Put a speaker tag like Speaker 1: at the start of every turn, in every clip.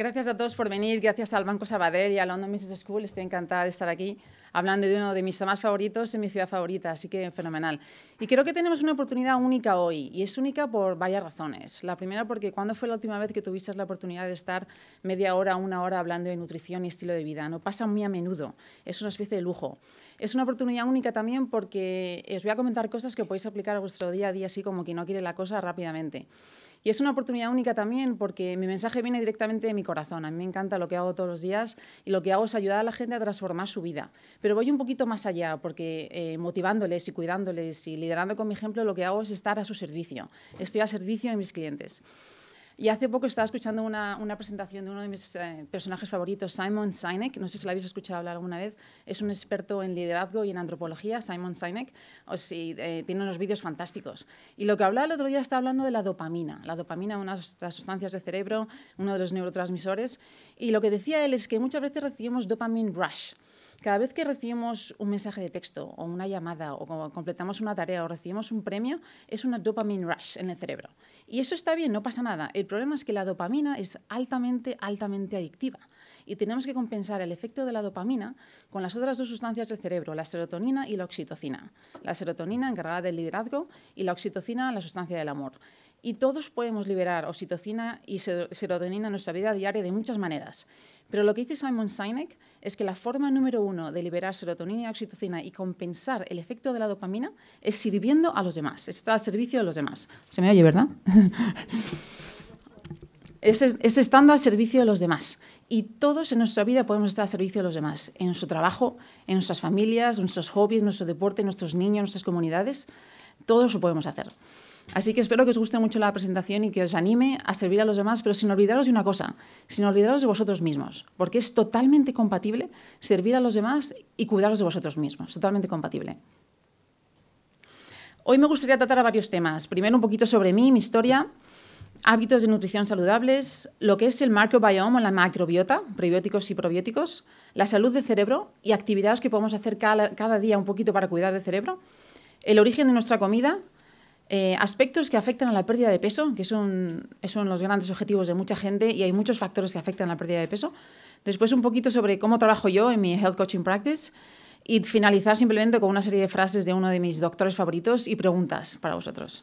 Speaker 1: Gracias a todos por venir, gracias al Banco Sabadell y a London Business School. Estoy encantada de estar aquí hablando de uno de mis más favoritos en mi ciudad favorita, así que fenomenal. Y creo que tenemos una oportunidad única hoy, y es única por varias razones. La primera porque ¿cuándo fue la última vez que tuviste la oportunidad de estar media hora, una hora hablando de nutrición y estilo de vida? No pasa muy a menudo, es una especie de lujo. Es una oportunidad única también porque os voy a comentar cosas que podéis aplicar a vuestro día a día, así como quien no quiere la cosa rápidamente. Y es una oportunidad única también porque mi mensaje viene directamente de mi corazón. A mí me encanta lo que hago todos los días y lo que hago es ayudar a la gente a transformar su vida. Pero voy un poquito más allá porque eh, motivándoles y cuidándoles y liderando con mi ejemplo, lo que hago es estar a su servicio. Estoy a servicio de mis clientes. Y hace poco estaba escuchando una, una presentación de uno de mis eh, personajes favoritos, Simon Sinek. No sé si lo habéis escuchado hablar alguna vez. Es un experto en liderazgo y en antropología, Simon Sinek. Eh, tiene unos vídeos fantásticos. Y lo que hablaba el otro día está hablando de la dopamina. La dopamina, una de las sustancias del cerebro, uno de los neurotransmisores. Y lo que decía él es que muchas veces recibimos dopamine rush. Cada vez que recibimos un mensaje de texto o una llamada o completamos una tarea o recibimos un premio, es una dopamine rush en el cerebro. Y eso está bien, no pasa nada. El problema es que la dopamina es altamente, altamente adictiva. Y tenemos que compensar el efecto de la dopamina con las otras dos sustancias del cerebro, la serotonina y la oxitocina. La serotonina encargada del liderazgo y la oxitocina la sustancia del amor. Y todos podemos liberar oxitocina y serotonina en nuestra vida diaria de muchas maneras. Pero lo que dice Simon Sinek es que la forma número uno de liberar serotonina y oxitocina y compensar el efecto de la dopamina es sirviendo a los demás, es estar al servicio de los demás. Se me oye, ¿verdad? es, es estando al servicio de los demás. Y todos en nuestra vida podemos estar al servicio de los demás, en nuestro trabajo, en nuestras familias, nuestros hobbies, nuestro deporte, nuestros niños, nuestras comunidades. Todos lo podemos hacer. Así que espero que os guste mucho la presentación y que os anime a servir a los demás, pero sin olvidaros de una cosa, sin olvidaros de vosotros mismos, porque es totalmente compatible servir a los demás y cuidaros de vosotros mismos, totalmente compatible. Hoy me gustaría tratar varios temas. Primero un poquito sobre mí, mi historia, hábitos de nutrición saludables, lo que es el microbiome o la macrobiota, probióticos y probióticos, la salud del cerebro y actividades que podemos hacer cada, cada día un poquito para cuidar del cerebro, el origen de nuestra comida, eh, aspectos que afectan a la pérdida de peso, que son, son los grandes objetivos de mucha gente y hay muchos factores que afectan a la pérdida de peso. Después un poquito sobre cómo trabajo yo en mi Health Coaching Practice y finalizar simplemente con una serie de frases de uno de mis doctores favoritos y preguntas para vosotros.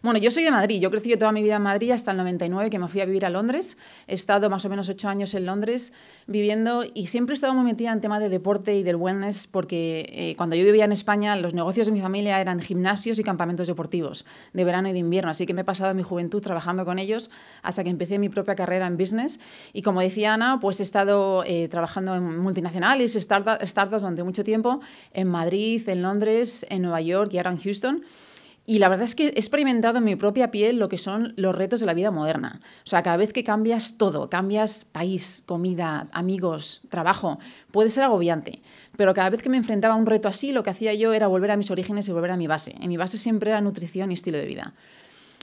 Speaker 1: Bueno, yo soy de Madrid, yo crecido toda mi vida en Madrid hasta el 99 que me fui a vivir a Londres. He estado más o menos ocho años en Londres viviendo y siempre he estado muy metida en tema de deporte y del wellness porque eh, cuando yo vivía en España los negocios de mi familia eran gimnasios y campamentos deportivos de verano y de invierno, así que me he pasado mi juventud trabajando con ellos hasta que empecé mi propia carrera en business y como decía Ana, pues he estado eh, trabajando en multinacionales, startups durante mucho tiempo en Madrid, en Londres, en Nueva York y ahora en Houston. Y la verdad es que he experimentado en mi propia piel lo que son los retos de la vida moderna. O sea, cada vez que cambias todo, cambias país, comida, amigos, trabajo, puede ser agobiante. Pero cada vez que me enfrentaba a un reto así, lo que hacía yo era volver a mis orígenes y volver a mi base. En mi base siempre era nutrición y estilo de vida.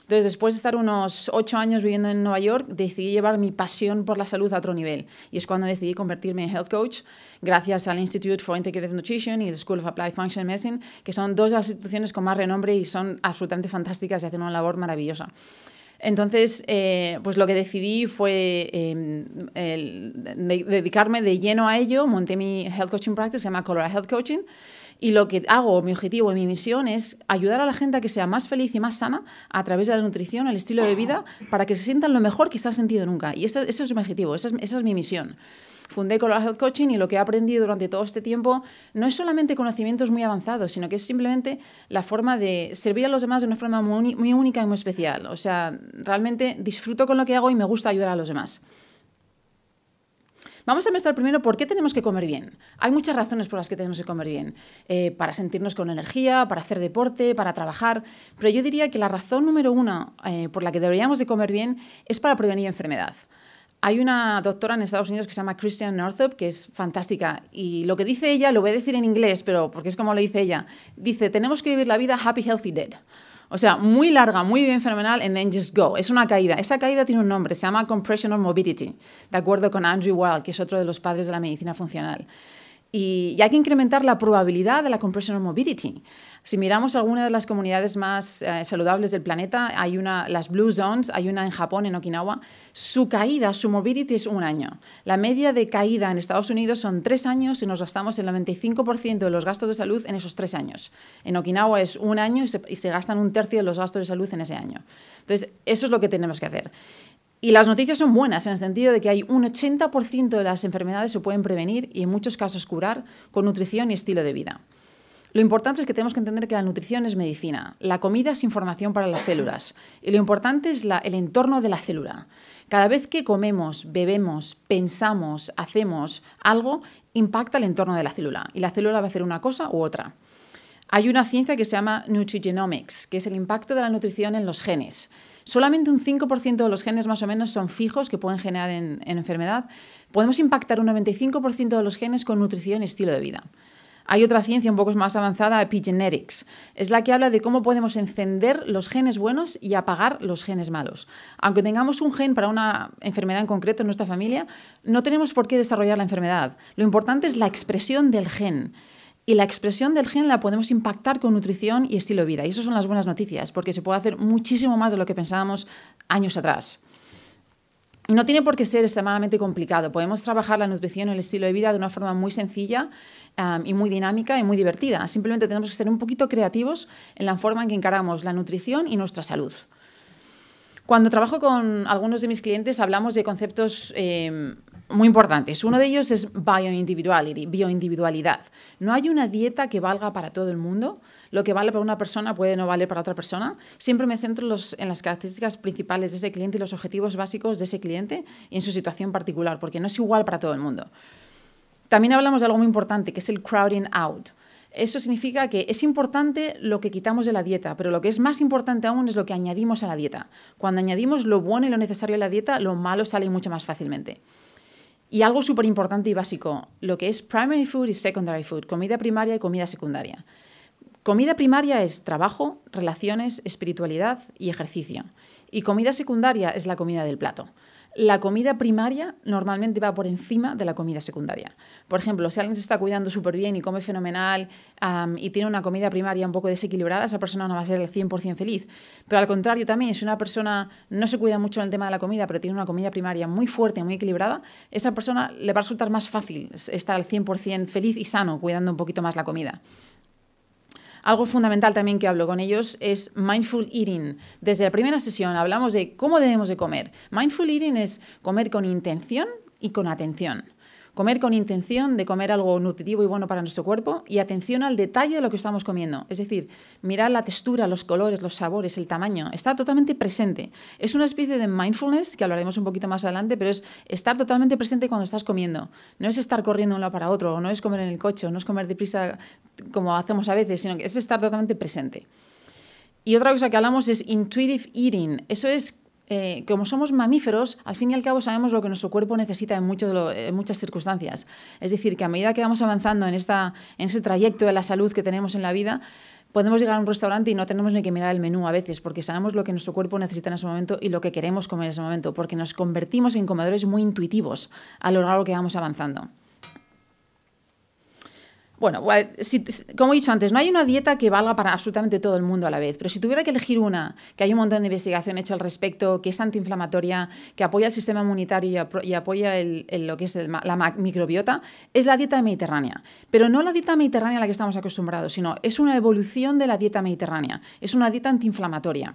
Speaker 1: Entonces, después de estar unos ocho años viviendo en Nueva York, decidí llevar mi pasión por la salud a otro nivel. Y es cuando decidí convertirme en health coach, gracias al Institute for Integrative Nutrition y el School of Applied Functional Medicine, que son dos de las instituciones con más renombre y son absolutamente fantásticas y hacen una labor maravillosa. Entonces, eh, pues lo que decidí fue em, dedicarme de lleno a ello. Monté mi health coaching practice, se llama Colorado Health Coaching. Y lo que hago, mi objetivo y mi misión es ayudar a la gente a que sea más feliz y más sana a través de la nutrición, el estilo de vida, para que se sientan lo mejor que se ha sentido nunca. Y ese, es mi objetivo, esa es, mi misión fundé con Health Coaching y lo que he aprendido durante todo este tiempo no es solamente conocimientos muy avanzados, sino que es simplemente la forma de servir a los demás de una forma muy única y muy especial. O sea, realmente disfruto con lo que hago y me gusta ayudar a los demás. Vamos a empezar primero por qué tenemos que comer bien. Hay muchas razones por las que tenemos que comer bien. Eh, para sentirnos con energía, para hacer deporte, para trabajar. Pero yo diría que la razón número uno eh, por la que deberíamos de comer bien es para prevenir enfermedad. Hay una doctora en Estados Unidos que se llama Christian Northup, que es fantástica. Y lo que dice ella, lo voy a decir en inglés, pero porque es como lo dice ella. Dice, tenemos que vivir la vida happy, healthy, dead. O sea, muy larga, muy bien fenomenal, and then just go. Es una caída. Esa caída tiene un nombre, se llama compressional mobility, de acuerdo con Andrew Weil, que es otro de los padres de la medicina funcional. Y, hay que incrementar la probabilidad de la compressional mobility. Si miramos algunas de las comunidades más eh, saludables del planeta, hay una, las Blue Zones, hay una en Japón, en Okinawa, su caída, su mobility es un año. La media de caída en Estados Unidos son tres años y nos gastamos el 95% de los gastos de salud en esos tres años. En Okinawa es un año y se, y se gastan un tercio de los gastos de salud en ese año. Entonces, eso es lo que tenemos que hacer. Y las noticias son buenas en el sentido de que hay un 80% de las enfermedades se pueden prevenir y en muchos casos curar con nutrición y estilo de vida. Lo importante es que tenemos que entender que la nutrición es medicina, la comida es información para las células y lo importante es el entorno de la célula. Cada vez que comemos, bebemos, pensamos, hacemos algo, impacta el entorno de la célula y la célula va a hacer una cosa u otra. Hay una ciencia que se llama nutrigenomics, que es el impacto de la nutrición en los genes. Solamente un 5% de los genes más o menos son fijos que pueden generar en, en enfermedad. Podemos impactar un 95% de los genes con nutrición y estilo de vida. Hay otra ciencia un poco más avanzada, epigenetics. Es la que habla de cómo podemos encender los genes buenos y apagar los genes malos. Aunque tengamos un gen para una enfermedad en concreto en nuestra familia, no tenemos por qué desarrollar la enfermedad. Lo importante es la expresión del gen. Y la expresión del gen la podemos impactar con nutrición y estilo de vida. Y eso son las buenas noticias, porque se puede hacer muchísimo más de lo que pensábamos años atrás. No tiene por qué ser extremadamente complicado. Podemos trabajar la nutrición y el estilo de vida de una forma muy sencilla y muy dinámica y muy divertida. Simplemente tenemos que ser un poquito creativos en la forma en que encaramos la nutrición y nuestra salud. Cuando trabajo con algunos de mis clientes hablamos de conceptos eh, muy importantes. Uno de ellos es bioindividuality, bioindividualidad. No hay una dieta que valga para todo el mundo. Lo que vale para una persona puede no valer para otra persona. Siempre me centro en las características principales de ese cliente y los objetivos básicos de ese cliente y en su situación particular, porque no es igual para todo el mundo. También hablamos de algo muy importante, que es el crowding out. Eso significa que es importante lo que quitamos de la dieta, pero lo que es más importante aún es lo que añadimos a la dieta. Cuando añadimos lo bueno y lo necesario a la dieta, lo malo sale mucho más fácilmente. Y algo súper importante y básico, lo que es primary food y secondary food, comida primaria y comida secundaria. Comida primaria es trabajo, relaciones, espiritualidad y ejercicio. Y comida secundaria es la comida del plato la comida primaria normalmente va por encima de la comida secundaria. Por ejemplo, si alguien se está cuidando súper bien y come fenomenal y tiene una comida primaria un poco desequilibrada, esa persona no va a ser el 100% feliz. Pero al contrario también, si una persona no se cuida mucho en el tema de la comida, pero tiene una comida primaria muy fuerte, muy equilibrada, esa persona le va a resultar más fácil estar al 100% feliz y sano cuidando un poquito más la comida. Algo fundamental también que hablo con ellos es mindful eating. Desde la primera sesión hablamos de cómo debemos de comer. Mindful eating es comer con intención y con atención. Comer con intención de comer algo nutritivo y bueno para nuestro cuerpo y atención al detalle de lo que estamos comiendo. Es decir, mirar la textura, los colores, los sabores, el tamaño. Está totalmente presente. Es una especie de mindfulness que hablaremos un poquito más adelante, pero es estar totalmente presente cuando estás comiendo. No es estar corriendo de un lado para otro, o no es comer en el coche, o no es comer deprisa como hacemos a veces, sino que es estar totalmente presente. Y otra cosa que hablamos es intuitive eating. Eso es eh, como somos mamíferos, al fin y al cabo sabemos lo que nuestro cuerpo necesita en, muchas circunstancias. Es decir, que a medida que vamos avanzando en, esta, en ese trayecto de la salud que tenemos en la vida, podemos llegar a un restaurante y no tenemos ni que mirar el menú a veces, porque sabemos lo que nuestro cuerpo necesita en ese momento y lo que queremos comer en ese momento, porque nos convertimos en comedores muy intuitivos a lo largo que vamos avanzando. Bueno, como he dicho antes, no hay una dieta que valga para absolutamente todo el mundo a la vez, pero si tuviera que elegir una, que hay un montón de investigación hecha al respecto, que es antiinflamatoria, que apoya el sistema inmunitario y, apoya lo que es la microbiota, es la dieta mediterránea. Pero no la dieta mediterránea a la que estamos acostumbrados, sino es una evolución de la dieta mediterránea, es una dieta antiinflamatoria.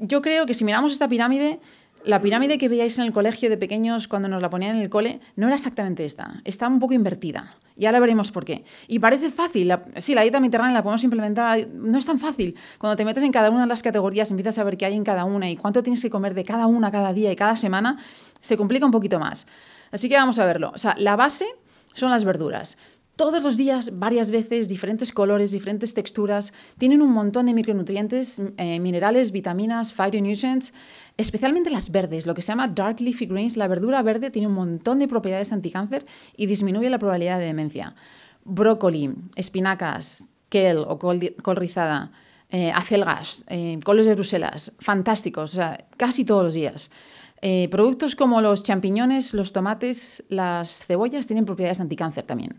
Speaker 1: Yo creo que si miramos esta pirámide, la pirámide que veíais en el colegio de pequeños cuando nos la ponían en el cole no era exactamente esta, está un poco invertida. Y ahora veremos por qué. Y parece fácil, sí, la dieta mediterránea la podemos implementar, no es tan fácil. Cuando te metes en cada una de las categorías, empiezas a ver qué hay en cada una y cuánto tienes que comer de cada una cada día y cada semana, se complica un poquito más. Así que vamos a verlo. O sea, la base son las verduras todos los días, varias veces, diferentes colores, diferentes texturas, tienen un montón de micronutrientes, eh, minerales, vitaminas, phytonutrients, especialmente las verdes, lo que se llama dark leafy greens. La verdura verde tiene un montón de propiedades anticáncer y disminuye la probabilidad de demencia. Brócoli, espinacas, kale o col, rizada, eh, acelgas, eh, coles de Bruselas, fantásticos, o sea, casi todos los días. productos como los champiñones, los tomates, las cebollas tienen propiedades anticáncer también.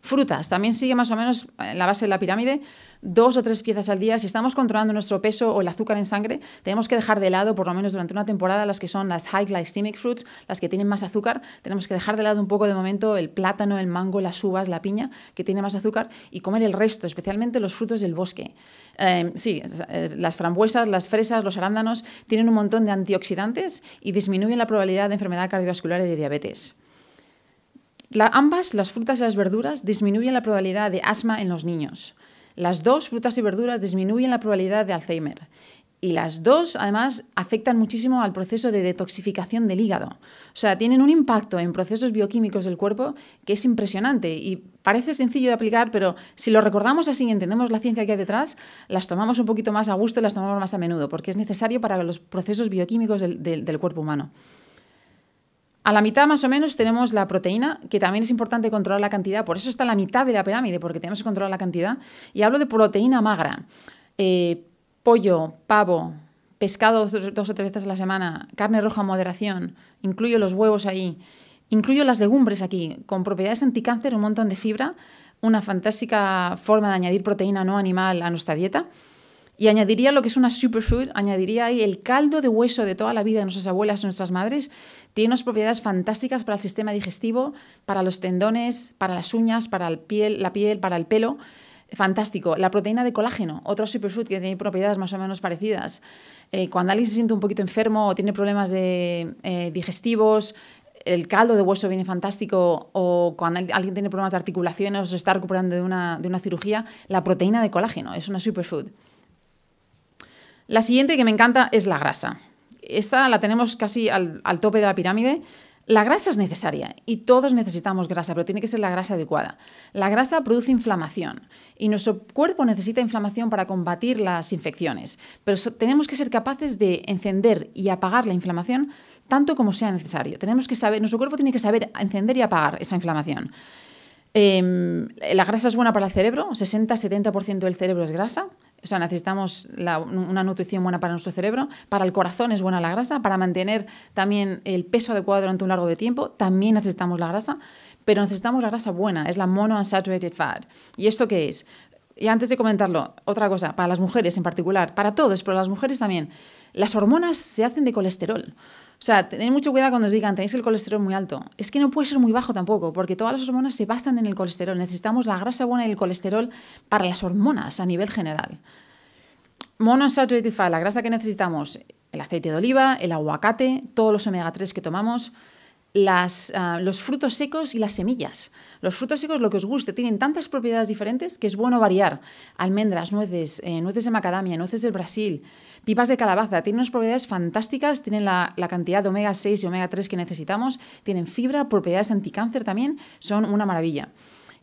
Speaker 1: Frutas, también sigue más o menos en la base de la pirámide, dos o tres piezas al día. Si estamos controlando nuestro peso o el azúcar en sangre, tenemos que dejar de lado, por lo menos durante una temporada, las que son las high glycemic fruits, las que tienen más azúcar. Tenemos que dejar de lado un poco de momento el plátano, el mango, las uvas, la piña, que tiene más azúcar, y comer el resto, especialmente los frutos del bosque. Eh, sí, eh, las frambuesas, las fresas, los arándanos tienen un montón de antioxidantes y disminuyen la probabilidad de enfermedad cardiovascular y de diabetes. Ambas, las frutas y las verduras, disminuyen la probabilidad de asma en los niños. Las dos, frutas y verduras, disminuyen la probabilidad de Alzheimer. Y las dos, además, afectan muchísimo al proceso de detoxificación del hígado. O sea, tienen un impacto en procesos bioquímicos del cuerpo que es impresionante y parece sencillo de aplicar, pero si lo recordamos así y entendemos la ciencia que hay detrás, las tomamos un poquito más a gusto y las tomamos más a menudo, porque es necesario para los procesos bioquímicos del, del cuerpo humano. A la mitad más o menos tenemos la proteína, que también es importante controlar la cantidad, por eso está la mitad de la pirámide, porque tenemos que controlar la cantidad. Y hablo de proteína magra. Eh, pollo, pavo, pescado dos, o tres veces a la semana, carne roja a moderación, incluyo los huevos ahí, incluyo las legumbres aquí, con propiedades anticáncer, un montón de fibra, una fantástica forma de añadir proteína no animal a nuestra dieta. Y añadiría lo que es una superfood, añadiría ahí el caldo de hueso de toda la vida de nuestras abuelas y nuestras madres. Tiene unas propiedades fantásticas para el sistema digestivo, para los tendones, para las uñas, para la piel, para el pelo. Fantástico. La proteína de colágeno, otra superfood que tiene propiedades más o menos parecidas. Eh, cuando alguien se siente un poquito enfermo o tiene problemas de, eh, digestivos, el caldo de hueso viene fantástico, o cuando alguien tiene problemas de articulaciones o se está recuperando de una, de una cirugía, la proteína de colágeno es una superfood. La siguiente que me encanta es la grasa. Esta la tenemos casi al, tope de la pirámide. La grasa es necesaria y todos necesitamos grasa, pero tiene que ser la grasa adecuada. La grasa produce inflamación y nuestro cuerpo necesita inflamación para combatir las infecciones, pero tenemos que ser capaces de encender y apagar la inflamación tanto como sea necesario. Tenemos que saber, nuestro cuerpo tiene que saber encender y apagar esa inflamación. Em, la grasa es buena para el cerebro, 60-70% del cerebro es grasa, o sea, necesitamos una nutrición buena para nuestro cerebro. Para el corazón es buena la grasa. Para mantener también el peso adecuado durante un largo de tiempo, también necesitamos la grasa. Pero necesitamos la grasa buena, es la monounsaturated fat. ¿Y esto qué es? Y antes de comentarlo, otra cosa, para las mujeres en particular, para todos, pero las mujeres también, las hormonas se hacen de colesterol. O sea, tened mucho cuidado cuando os digan tenéis el colesterol muy alto. Es que no puede ser muy bajo tampoco, porque todas las hormonas se basan en el colesterol. Necesitamos la grasa buena y el colesterol para las hormonas a nivel general. Monounsaturated fat, la grasa que necesitamos, el aceite de oliva, el aguacate, todos los omega 3 que tomamos, las, ah, los frutos secos y las semillas. Los frutos secos, lo que os guste, tienen tantas propiedades diferentes que es bueno variar. Almendras, nueces, eh, nueces de macadamia, nueces del Brasil, pipas de calabaza, tienen unas propiedades fantásticas, tienen la, la cantidad de omega 6 y omega 3 que necesitamos, tienen fibra, propiedades anticáncer también, son una maravilla.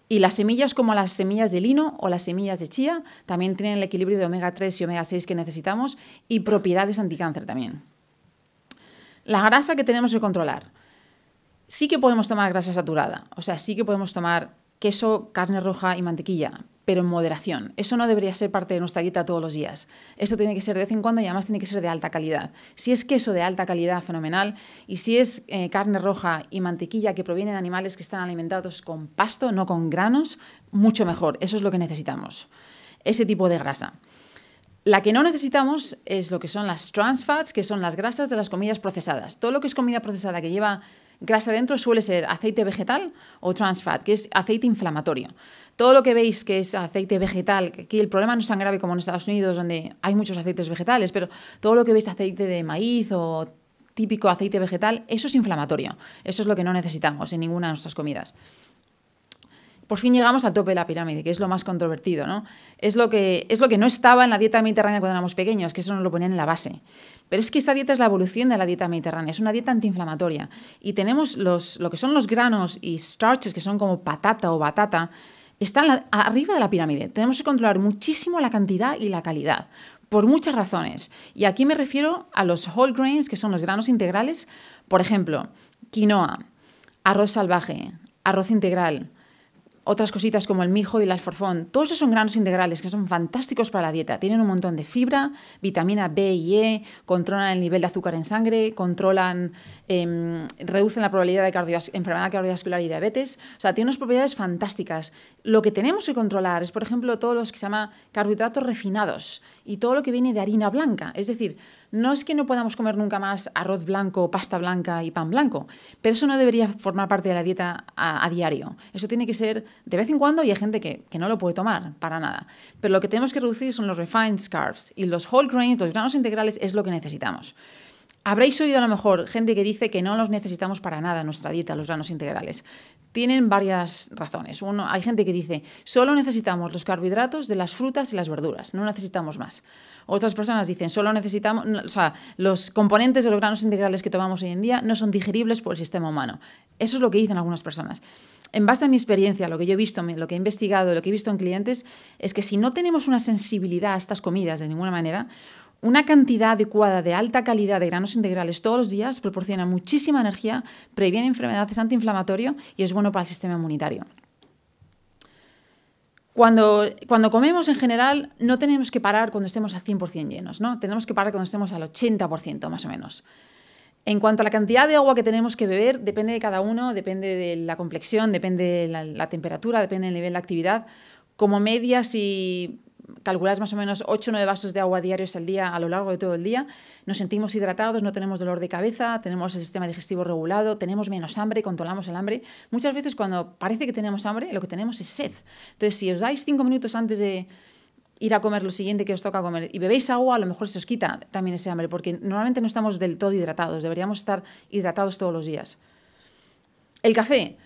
Speaker 1: Y las semillas como las semillas de lino o las semillas de chía también tienen el equilibrio de omega 3 y omega 6 que necesitamos y propiedades anticáncer también. La grasa que tenemos que controlar sí que podemos tomar grasa saturada, o sea, sí que podemos tomar queso, carne roja y mantequilla, pero en moderación. Eso no debería ser parte de nuestra dieta todos los días. Eso tiene que ser de vez en cuando y además tiene que ser de alta calidad. Si es queso de alta calidad, fenomenal. Y si es eh, carne roja y mantequilla que proviene de animales que están alimentados con pasto, no con granos, mucho mejor. Eso es lo que necesitamos. Ese tipo de grasa. La que no necesitamos es lo que son las trans fats, que son las grasas de las comidas procesadas. Todo lo que es comida procesada que lleva grasa dentro suele ser aceite vegetal o trans fat, que es aceite inflamatorio. Todo lo que veis que es aceite vegetal, aquí el problema no es tan grave como en Estados Unidos, donde hay muchos aceites vegetales, pero todo lo que veis aceite de maíz o típico aceite vegetal, eso es inflamatorio. Eso es lo que no necesitamos en ninguna de nuestras comidas por fin llegamos al tope de la pirámide, que es lo más controvertido, ¿no? Es lo que, es lo que no estaba en la dieta mediterránea cuando éramos pequeños, que eso nos lo ponían en la base. Pero es que esta dieta es la evolución de la dieta mediterránea, es una dieta antiinflamatoria. Y tenemos los, lo que son los granos y starches, que son como patata o batata, están arriba de la pirámide. Tenemos que controlar muchísimo la cantidad y la calidad, por muchas razones. Y aquí me refiero a los whole grains, que son los granos integrales. Por ejemplo, quinoa, arroz salvaje, arroz integral, otras cositas como el mijo y el alforfón, todos esos son granos integrales que son fantásticos para la dieta. Tienen un montón de fibra, vitamina B y E, controlan el nivel de azúcar en sangre, controlan, em, reducen la probabilidad de enfermedad cardiovascular y diabetes. O sea, tienen unas propiedades fantásticas. Lo que tenemos que controlar es, por ejemplo, todos los que se llama carbohidratos refinados y todo lo que viene de harina blanca. Es decir, no es que no podamos comer nunca más arroz blanco, pasta blanca y pan blanco, pero eso no debería formar parte de la dieta a, a diario. Eso tiene que ser de vez en cuando y hay gente que, no lo puede tomar para nada. Pero lo que tenemos que reducir son los refined carbs y los whole grains, los granos integrales, es lo que necesitamos. Habréis oído a lo mejor gente que dice que no los necesitamos para nada en nuestra dieta, los granos integrales. Tienen varias razones. Uno, hay gente que dice, solo necesitamos los carbohidratos de las frutas y las verduras, no necesitamos más. Otras personas dicen, solo necesitamos, o sea, los componentes de los granos integrales que tomamos hoy en día no son digeribles por el sistema humano. Eso es lo que dicen algunas personas en base a mi experiencia, lo que yo he visto, lo que he investigado, lo que he visto en clientes, es que si no tenemos una sensibilidad a estas comidas de ninguna manera, una cantidad adecuada de alta calidad de granos integrales todos los días proporciona muchísima energía, previene enfermedades, es antiinflamatorio y es bueno para el sistema inmunitario. Cuando, cuando, comemos en general, no tenemos que parar cuando estemos a 100% llenos, ¿no? Tenemos que parar cuando estemos al 80% más o menos. En cuanto a la cantidad de agua que tenemos que beber, depende de cada uno, depende de la complexión, depende de la, temperatura, depende del nivel de actividad. Como media, si calculas más o menos 8 o 9 vasos de agua diarios al día a lo largo de todo el día, nos sentimos hidratados, no tenemos dolor de cabeza, tenemos el sistema digestivo regulado, tenemos menos hambre, controlamos el hambre. Muchas veces cuando parece que tenemos hambre, lo que tenemos es sed. Entonces, si os dais 5 minutos antes de, ir a comer lo siguiente que os toca comer y bebéis agua, a lo mejor se os quita también ese hambre, porque normalmente no estamos del todo hidratados, deberíamos estar hidratados todos los días. El café.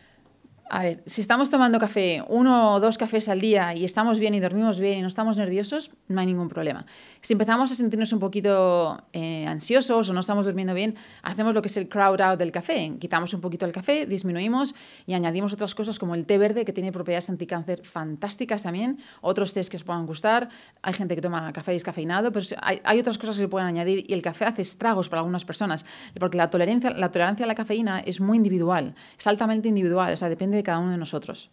Speaker 1: A ver, si estamos tomando café, uno o dos cafés al día y estamos bien y dormimos bien y no estamos nerviosos, no hay ningún problema. Si empezamos a sentirnos un poquito eh, ansiosos o no estamos durmiendo bien, hacemos lo que es el crowd out del café. Quitamos un poquito el café, disminuimos y añadimos otras cosas como el té verde, que tiene propiedades anticáncer fantásticas también, otros tés que os puedan gustar. Hay gente que toma café descafeinado, pero hay, hay otras cosas que se pueden añadir y el café hace estragos para algunas personas, porque la tolerancia, la tolerancia a la cafeína es muy individual, es altamente individual, o sea, depende de cada uno de nosotros.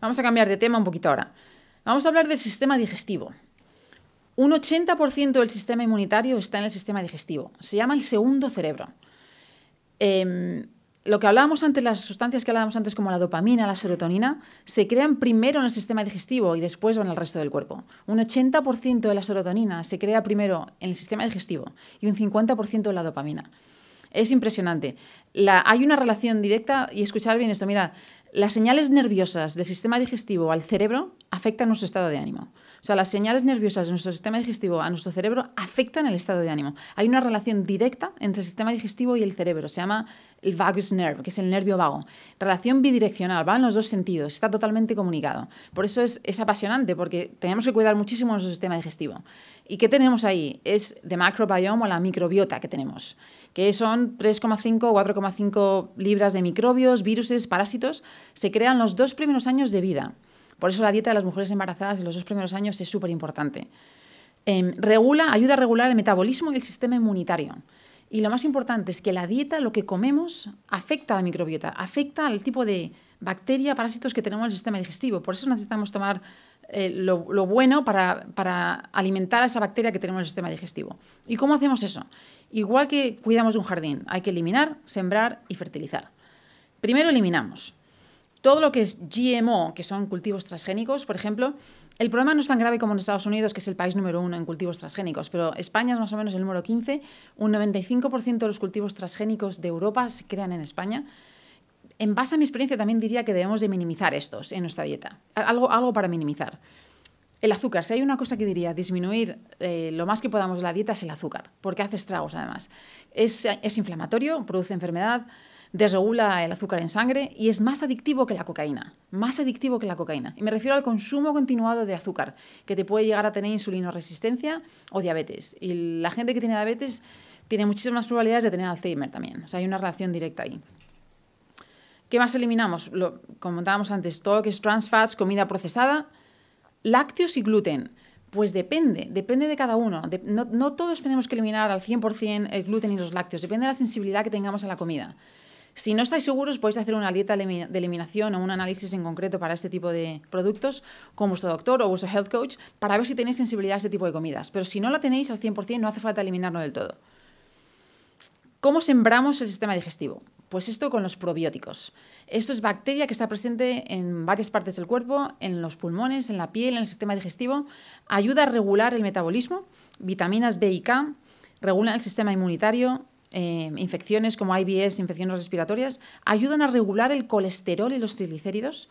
Speaker 1: Vamos a cambiar de tema un poquito ahora. Vamos a hablar del sistema digestivo. Un 80% del sistema inmunitario está en el sistema digestivo. Se llama el segundo cerebro. Em, lo que hablábamos antes, las sustancias que hablábamos antes como la dopamina, la serotonina, se crean primero en el sistema digestivo y después van al resto del cuerpo. Un 80% de la serotonina se crea primero en el sistema digestivo y un 50% de la dopamina. Es impresionante. hay una relación directa, y escuchar bien esto, mira, las señales nerviosas del sistema digestivo al cerebro afectan nuestro estado de ánimo. O sea, las señales nerviosas de nuestro sistema digestivo a nuestro cerebro afectan el estado de ánimo. Hay una relación directa entre el sistema digestivo y el cerebro. Se llama el vagus nerve, que es el nervio vago. Relación bidireccional, va en los dos sentidos, está totalmente comunicado. Por eso es, es apasionante, porque tenemos que cuidar muchísimo nuestro sistema digestivo. ¿Y qué tenemos ahí? Es de microbiome o la microbiota que tenemos, que son 3,5 o 4,5 libras de microbios, viruses, parásitos, se crean los dos primeros años de vida. Por eso la dieta de las mujeres embarazadas en los dos primeros años es súper importante. Em, regula, ayuda a regular el metabolismo y el sistema inmunitario. Y lo más importante es que la dieta, lo que comemos, afecta a la microbiota, afecta al tipo de bacteria, parásitos que tenemos en el sistema digestivo. Por eso necesitamos tomar eh, lo, bueno para, para, alimentar a esa bacteria que tenemos en el sistema digestivo. ¿Y cómo hacemos eso? Igual que cuidamos un jardín, hay que eliminar, sembrar y fertilizar. Primero eliminamos todo lo que es GMO, que son cultivos transgénicos, por ejemplo, el problema no es tan grave como en Estados Unidos, que es el país número uno en cultivos transgénicos, pero España es más o menos el número 15. Un 95% de los cultivos transgénicos de Europa se crean en España. En base a mi experiencia, también diría que debemos de minimizar estos en nuestra dieta. Algo, algo para minimizar. El azúcar, si hay una cosa que diría disminuir eh, lo más que podamos la dieta es el azúcar, porque hace estragos además. Es, inflamatorio, produce enfermedad, desregula el azúcar en sangre y es más adictivo que la cocaína, más adictivo que la cocaína. Y me refiero al consumo continuado de azúcar, que te puede llegar a tener insulinoresistencia o diabetes. Y la gente que tiene diabetes tiene muchísimas probabilidades de tener Alzheimer también. O sea, hay una relación directa ahí. ¿Qué más eliminamos? Lo comentábamos antes, todo que es trans fats, comida procesada, lácteos y gluten. Pues depende, depende de cada uno. no, no, todos tenemos que eliminar al 100% el gluten y los lácteos, depende de la sensibilidad que tengamos a la comida. Si no estáis seguros, podéis hacer una dieta de eliminación o un análisis en concreto para este tipo de productos con vuestro doctor o vuestro health coach para ver si tenéis sensibilidad a este tipo de comidas. Pero si no la tenéis al 100%, no hace falta eliminarlo del todo. ¿Cómo sembramos el sistema digestivo? Pues esto con los probióticos. Esto es bacteria que está presente en varias partes del cuerpo, en los pulmones, en la piel, en el sistema digestivo. Ayuda a regular el metabolismo, vitaminas B y K, regula el sistema inmunitario, eh, infecciones como IBS, infecciones respiratorias, ayudan a regular el colesterol y los triglicéridos,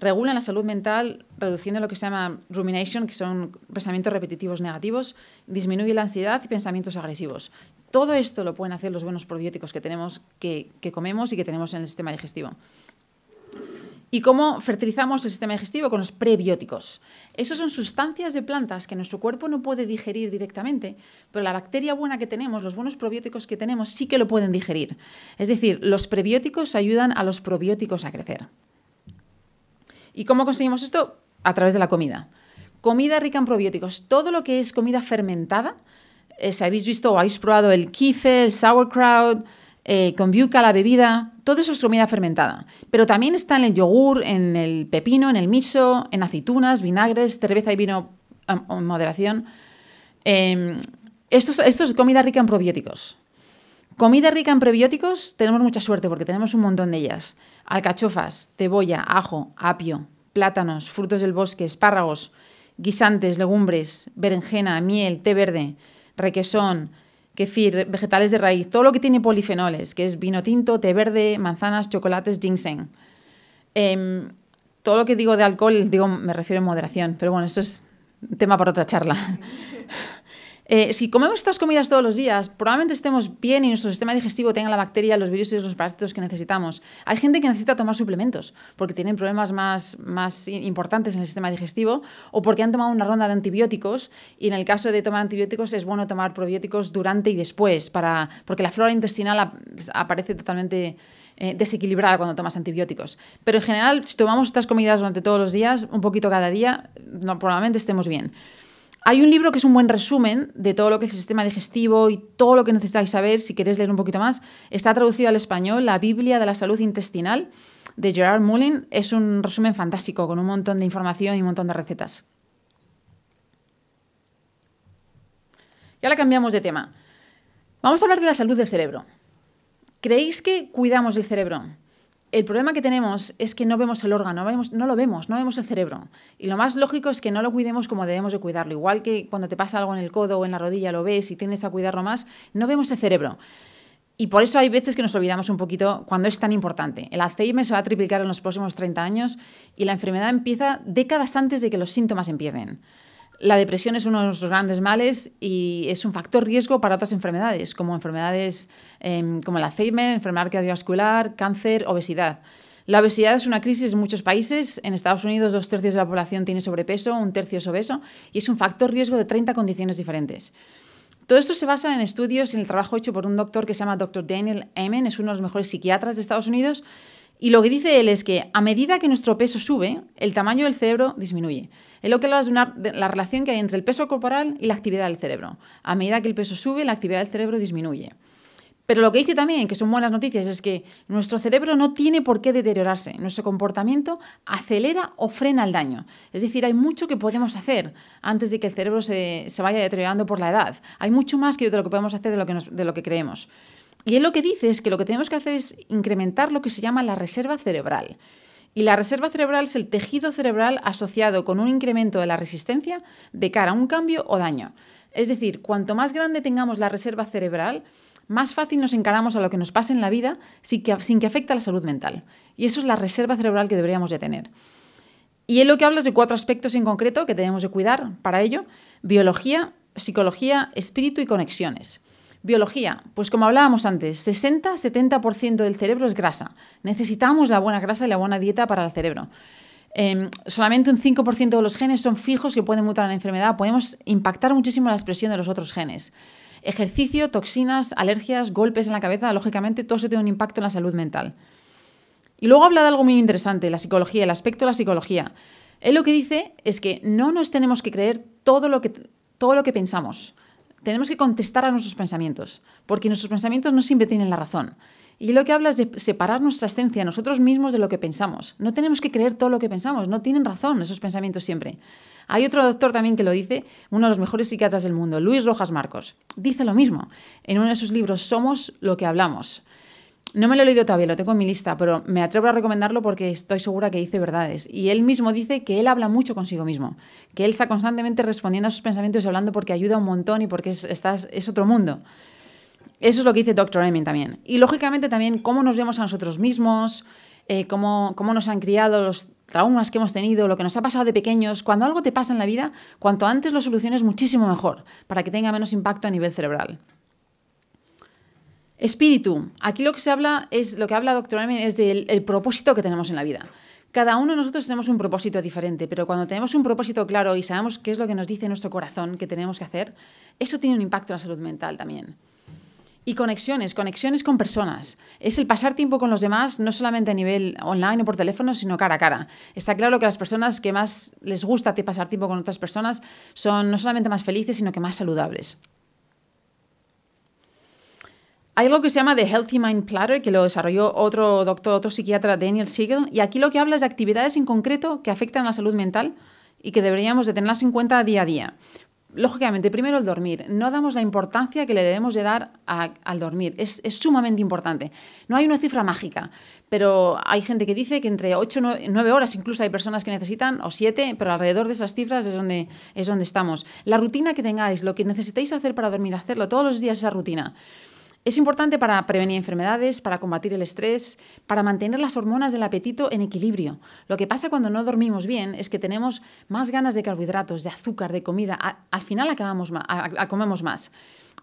Speaker 1: regulan la salud mental reduciendo lo que se llama rumination, que son pensamientos repetitivos negativos, disminuye la ansiedad y pensamientos agresivos. Todo esto lo pueden hacer los buenos probióticos que tenemos, que comemos y que tenemos en el sistema digestivo. ¿Y cómo fertilizamos el sistema digestivo? Con los prebióticos. Esos son sustancias de plantas que nuestro cuerpo no puede digerir directamente, pero la bacteria buena que tenemos, los buenos probióticos que tenemos, sí que lo pueden digerir. Es decir, los prebióticos ayudan a los probióticos a crecer. ¿Y cómo conseguimos esto? A través de la comida. Comida rica en probióticos. Todo lo que es comida fermentada, eh, si habéis visto o habéis probado el kife, el sauerkraut, eh, con biuca, la bebida, todo eso es comida fermentada. Pero también está en el yogur, en el pepino, en el miso, en aceitunas, vinagres, cerveza y vino en moderación. Em, esto, es comida rica en probióticos. Comida rica en prebióticos, tenemos mucha suerte porque tenemos un montón de ellas. Alcachofas, cebolla, ajo, apio, plátanos, frutos del bosque, espárragos, guisantes, legumbres, berenjena, miel, té verde, requesón, kefir, vegetales de raíz, todo lo que tiene polifenoles, que es vino tinto, té verde, manzanas, chocolates, ginseng. Em, todo lo que digo de alcohol, digo, me refiero en moderación, pero bueno, eso es tema para otra charla. Eh, si comemos estas comidas todos los días, probablemente estemos bien y nuestro sistema digestivo tenga la bacteria, los virus y los parásitos que necesitamos. Hay gente que necesita tomar suplementos porque tienen problemas más, más importantes en el sistema digestivo o porque han tomado una ronda de antibióticos y en el caso de tomar antibióticos es bueno tomar probióticos durante y después para, porque la flora intestinal aparece totalmente eh, desequilibrada cuando tomas antibióticos. Pero en general, si tomamos estas comidas durante todos los días, un poquito cada día, probablemente estemos bien. Hay un libro que es un buen resumen de todo lo que es el sistema digestivo y todo lo que necesitáis saber si queréis leer un poquito más. Está traducido al español, La Biblia de la Salud Intestinal, de Gerard Mullin. Es un resumen fantástico, con un montón de información y un montón de recetas. Y ahora cambiamos de tema. Vamos a hablar de la salud del cerebro. ¿Creéis que cuidamos el cerebro? El problema que tenemos es que no vemos el órgano, no, lo vemos, no vemos el cerebro. Y lo más lógico es que no lo cuidemos como debemos de cuidarlo. Igual que cuando te pasa algo en el codo o en la rodilla lo ves y tienes a cuidarlo más, no vemos el cerebro. Y por eso hay veces que nos olvidamos un poquito cuando es tan importante. El Alzheimer se va a triplicar en los próximos 30 años y la enfermedad empieza décadas antes de que los síntomas empiecen. La depresión es uno de nuestros grandes males y es un factor riesgo para otras enfermedades, como enfermedades em, como el Alzheimer, enfermedad cardiovascular, cáncer, obesidad. La obesidad es una crisis en muchos países. En Estados Unidos, dos tercios de la población tiene sobrepeso, un tercio es obeso, y es un factor riesgo de 30 condiciones diferentes. Todo esto se basa en estudios y en el trabajo hecho por un doctor que se llama Dr. Daniel Amen, es uno de los mejores psiquiatras de Estados Unidos, y lo que dice él es que a medida que nuestro peso sube, el tamaño del cerebro disminuye. Es lo que habla de, de la relación que hay entre el peso corporal y la actividad del cerebro. A medida que el peso sube, la actividad del cerebro disminuye. Pero lo que dice también, que son buenas noticias, es que nuestro cerebro no tiene por qué deteriorarse. Nuestro comportamiento acelera o frena el daño. Es decir, hay mucho que podemos hacer antes de que el cerebro se, vaya deteriorando por la edad. Hay mucho más que de lo que podemos hacer de lo que, de lo que creemos. Y él lo que dice es que lo que tenemos que hacer es incrementar lo que se llama la reserva cerebral. Y la reserva cerebral es el tejido cerebral asociado con un incremento de la resistencia de cara a un cambio o daño. Es decir, cuanto más grande tengamos la reserva cerebral, más fácil nos encaramos a lo que nos pasa en la vida sin que, sin que afecte a la salud mental. Y eso es la reserva cerebral que deberíamos de tener. Y él lo que habla es de cuatro aspectos en concreto que debemos de cuidar para ello. Biología, psicología, espíritu y conexiones. Biología, pues como hablábamos antes, 60-70% del cerebro es grasa. Necesitamos la buena grasa y la buena dieta para el cerebro. Em, solamente un 5% de los genes son fijos que pueden mutar la enfermedad. Podemos impactar muchísimo la expresión de los otros genes. Ejercicio, toxinas, alergias, golpes en la cabeza, lógicamente todo eso tiene un impacto en la salud mental. Y luego habla de algo muy interesante, la psicología, el aspecto de la psicología. Él lo que dice es que no nos tenemos que creer todo lo que, todo lo que pensamos tenemos que contestar a nuestros pensamientos, porque nuestros pensamientos no siempre tienen la razón. Y lo que habla es de separar nuestra esencia, nosotros mismos, de lo que pensamos. No tenemos que creer todo lo que pensamos, no tienen razón esos pensamientos siempre. Hay otro doctor también que lo dice, uno de los mejores psiquiatras del mundo, Luis Rojas Marcos. Dice lo mismo en uno de sus libros, Somos lo que hablamos. No me lo he leído todavía, lo tengo en mi lista, pero me atrevo a recomendarlo porque estoy segura que dice verdades. Y él mismo dice que él habla mucho consigo mismo, que él está constantemente respondiendo a sus pensamientos y hablando porque ayuda un montón y porque es, es otro mundo. Eso es lo que dice Dr. Emin también. Y lógicamente también cómo nos vemos a nosotros mismos, eh, cómo, cómo nos han criado, los traumas que hemos tenido, lo que nos ha pasado de pequeños. Cuando algo te pasa en la vida, cuanto antes lo soluciones, muchísimo mejor, para que tenga menos impacto a nivel cerebral. Espíritu. Aquí lo que se habla es, lo que habla Dr. Emin es del propósito que tenemos en la vida. Cada uno de nosotros tenemos un propósito diferente, pero cuando tenemos un propósito claro y sabemos qué es lo que nos dice nuestro corazón que tenemos que hacer, eso tiene un impacto en la salud mental también. Y conexiones, conexiones con personas. Es el pasar tiempo con los demás, no solamente a nivel online o por teléfono, sino cara a cara. Está claro que las personas que más les gusta pasar tiempo con otras personas son no solamente más felices, sino que más saludables. Hay algo que se llama The Healthy Mind Platter, que lo desarrolló otro doctor, otro psiquiatra, Daniel Siegel, y aquí lo que habla es de actividades en concreto que afectan a la salud mental y que deberíamos de tenerlas en cuenta día a día. Lógicamente, primero el dormir. No damos la importancia que le debemos de dar al dormir. Es, sumamente importante. No hay una cifra mágica, pero hay gente que dice que entre 8 y 9 horas, incluso hay personas que necesitan, o 7, pero alrededor de esas cifras es donde, es donde estamos. La rutina que tengáis, lo que necesitéis hacer para dormir, hacerlo todos los días esa rutina. Es importante para prevenir enfermedades, para combatir el estrés, para mantener las hormonas del apetito en equilibrio. Lo que pasa cuando no dormimos bien es que tenemos más ganas de carbohidratos, de azúcar, de comida. al final acabamos comemos más.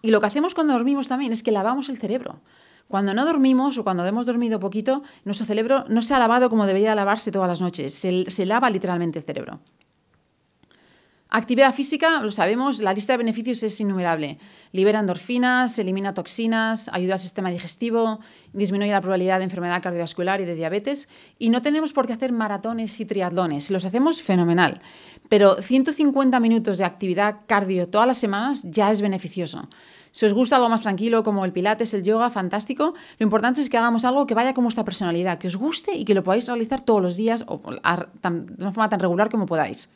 Speaker 1: Y lo que hacemos cuando dormimos también es que lavamos el cerebro. Cuando no dormimos o cuando hemos dormido poquito, nuestro cerebro no se ha lavado como debería lavarse todas las noches. se lava literalmente el cerebro. Actividad física, lo sabemos, la lista de beneficios es innumerable. Libera endorfinas, elimina toxinas, ayuda al sistema digestivo, disminuye la probabilidad de enfermedad cardiovascular y de diabetes. Y no tenemos por qué hacer maratones y triatlones. Los hacemos, fenomenal. Pero 150 minutos de actividad cardio todas las semanas ya es beneficioso. Si os gusta algo más tranquilo como el pilates, el yoga, fantástico. Lo importante es que hagamos algo que vaya con vuestra personalidad, que os guste y que lo podáis realizar todos los días o de una forma tan regular como podáis.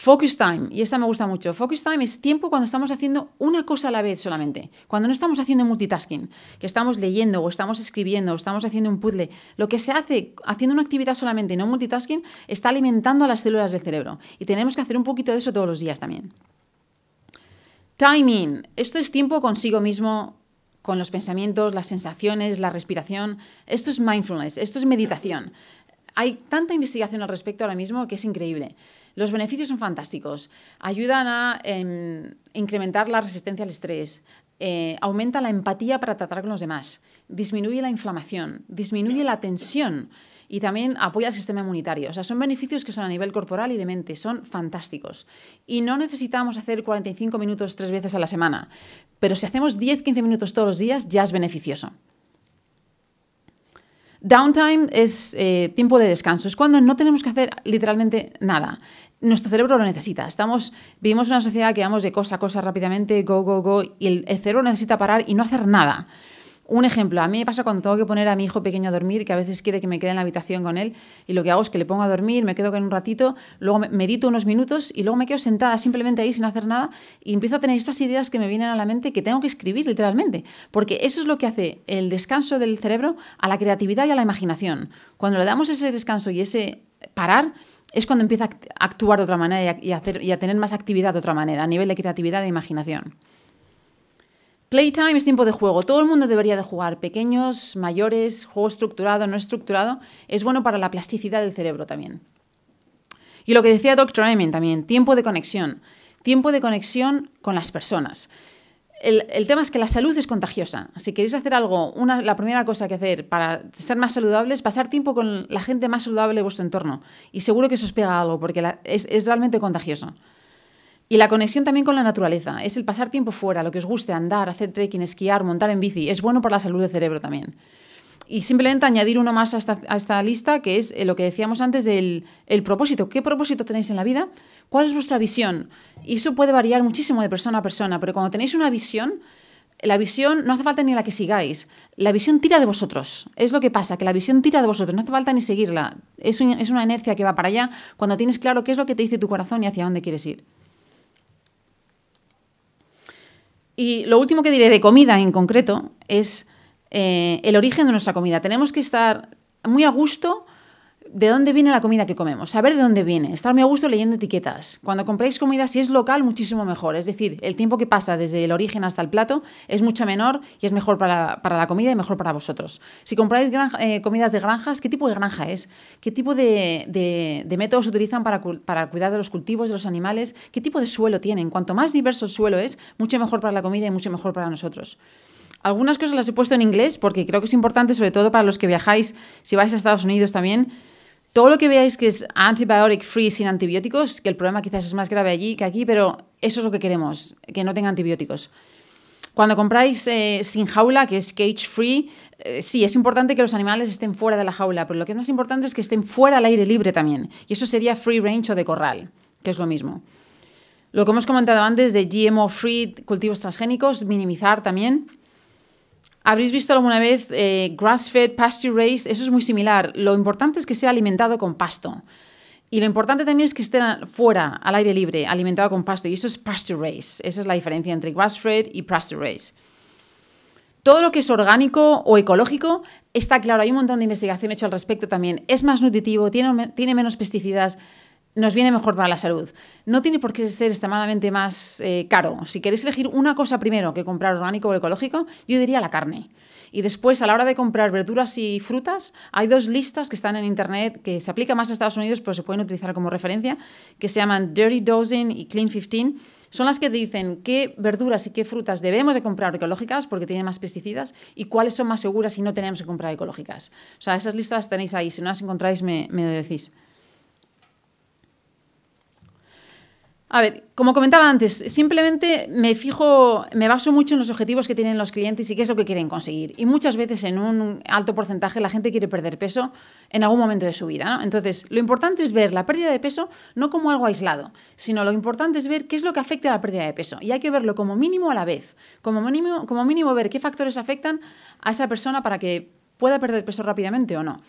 Speaker 1: Focus time, y esta me gusta mucho. Focus time es tiempo cuando estamos haciendo una cosa a la vez solamente. Cuando no estamos haciendo multitasking, que estamos leyendo o estamos escribiendo o estamos haciendo un puzzle. Lo que se hace haciendo una actividad solamente y no multitasking está alimentando a las células del cerebro. Y tenemos que hacer un poquito de eso todos los días también. Timing. Esto es tiempo consigo mismo, con los pensamientos, las sensaciones, la respiración. Esto es mindfulness, esto es meditación. Hay tanta investigación al respecto ahora mismo que es increíble. Los beneficios son fantásticos. Ayudan a em, incrementar la resistencia al estrés, eh, aumenta la empatía para tratar con los demás, disminuye la inflamación, disminuye la tensión y también apoya al sistema inmunitario. O sea, son beneficios que son a nivel corporal y de mente, son fantásticos. Y no necesitamos hacer 45 minutos tres veces a la semana, pero si hacemos 10-15 minutos todos los días ya es beneficioso. Downtime es eh, tiempo de descanso, es cuando no tenemos que hacer literalmente nada nuestro cerebro lo necesita. Estamos, vivimos en una sociedad que vamos de cosa a cosa rápidamente, go, go, go, y el, cerebro necesita parar y no hacer nada. Un ejemplo, a mí me pasa cuando tengo que poner a mi hijo pequeño a dormir, que a veces quiere que me quede en la habitación con él, y lo que hago es que le pongo a dormir, me quedo con un ratito, luego medito unos minutos y luego me quedo sentada simplemente ahí sin hacer nada y empiezo a tener estas ideas que me vienen a la mente que tengo que escribir literalmente, porque eso es lo que hace el descanso del cerebro a la creatividad y a la imaginación. Cuando le damos ese descanso y ese parar, es cuando empieza a actuar de otra manera y a, tener más actividad de otra manera, a nivel de creatividad e imaginación. Playtime es tiempo de juego. Todo el mundo debería de jugar. Pequeños, mayores, juego estructurado, no estructurado. Es bueno para la plasticidad del cerebro también. Y lo que decía Dr. Emin también, tiempo de conexión. Tiempo de conexión con las personas el, tema es que la salud es contagiosa. Si queréis hacer algo, una, la primera cosa que hacer para ser más saludable es pasar tiempo con la gente más saludable de vuestro entorno. Y seguro que eso os pega algo, porque es, es, realmente contagioso. Y la conexión también con la naturaleza. Es el pasar tiempo fuera, lo que os guste, andar, hacer trekking, esquiar, montar en bici. Es bueno para la salud del cerebro también. Y simplemente añadir uno más a esta, lista, que es eh, lo que decíamos antes del el propósito. ¿Qué propósito tenéis en la vida? ¿Cuál es vuestra visión? Y eso puede variar muchísimo de persona a persona, pero cuando tenéis una visión, la visión no hace falta ni la que sigáis. La visión tira de vosotros. Es lo que pasa, que la visión tira de vosotros. No hace falta ni seguirla. Es, es una inercia que va para allá cuando tienes claro qué es lo que te dice tu corazón y hacia dónde quieres ir. Y lo último que diré de comida en concreto es eh, el origen de nuestra comida. Tenemos que estar muy a gusto de dónde viene la comida que comemos, saber de dónde viene, estar muy a gusto leyendo etiquetas. Cuando compráis comida, si es local, muchísimo mejor. Es decir, el tiempo que pasa desde el origen hasta el plato es mucho menor y es mejor para, la comida y mejor para vosotros. Si compráis eh, comidas de granjas, ¿qué tipo de granja es? ¿Qué tipo de, métodos utilizan para, para, cuidar de los cultivos, de los animales? ¿Qué tipo de suelo tienen? Cuanto más diverso el suelo es, mucho mejor para la comida y mucho mejor para nosotros. Algunas cosas las he puesto en inglés porque creo que es importante, sobre todo para los que viajáis, si vais a Estados Unidos también, todo lo que veáis que es antibiotic free sin antibióticos, que el problema quizás es más grave allí que aquí, pero eso es lo que queremos, que no tenga antibióticos. Cuando compráis eh, sin jaula, que es cage free, eh, sí, es importante que los animales estén fuera de la jaula, pero lo que es más importante es que estén fuera al aire libre también. Y eso sería free range o de corral, que es lo mismo. Lo que hemos comentado antes de GMO free, cultivos transgénicos, minimizar también. Habréis visto alguna vez eh, grass-fed, pasture-raised, eso es muy similar. Lo importante es que sea alimentado con pasto. Y lo importante también es que esté fuera, al aire libre, alimentado con pasto. Y eso es pasture-raised. Esa es la diferencia entre grass-fed y pasture-raised. Todo lo que es orgánico o ecológico está claro, hay un montón de investigación hecha al respecto también. Es más nutritivo, tiene, tiene menos pesticidas, nos viene mejor para la salud. No tiene por qué ser extremadamente más eh, caro. Si queréis elegir una cosa primero que comprar orgánico o ecológico, yo diría la carne. Y después, a la hora de comprar verduras y frutas, hay dos listas que están en Internet que se aplican más a Estados Unidos, pero se pueden utilizar como referencia, que se llaman Dirty Dozen y Clean 15. Son las que dicen qué verduras y qué frutas debemos de comprar ecológicas porque tienen más pesticidas y cuáles son más seguras si no tenemos que comprar ecológicas. O sea, esas listas las tenéis ahí. Si no las encontráis, me, me decís. A ver, como comentaba antes, simplemente me fijo, me baso mucho en los objetivos que tienen los clientes y qué es lo que quieren conseguir. Y muchas veces en un alto porcentaje la gente quiere perder peso en algún momento de su vida. Entonces, lo importante es ver la pérdida de peso no como algo aislado, sino lo importante es ver qué es lo que afecta a la pérdida de peso. Y hay que verlo como mínimo a la vez, como mínimo, como mínimo ver qué factores afectan a esa persona para que pueda perder peso rápidamente o no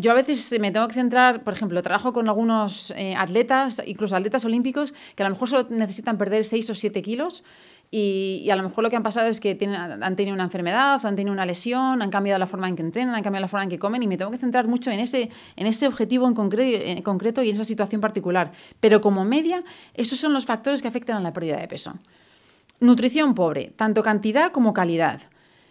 Speaker 1: yo a veces me tengo que centrar, por ejemplo, trabajo con algunos eh, atletas, incluso atletas olímpicos, que a lo mejor solo necesitan perder 6 o 7 kilos y, a lo mejor lo que han pasado es que tienen, han tenido una enfermedad, han tenido una lesión, han cambiado la forma en que entrenan, han cambiado la forma en que comen y me tengo que centrar mucho en ese, en ese objetivo en, en concreto y en esa situación particular. Pero como media, esos son los factores que afectan a la pérdida de peso. Nutrición pobre, tanto cantidad como calidad.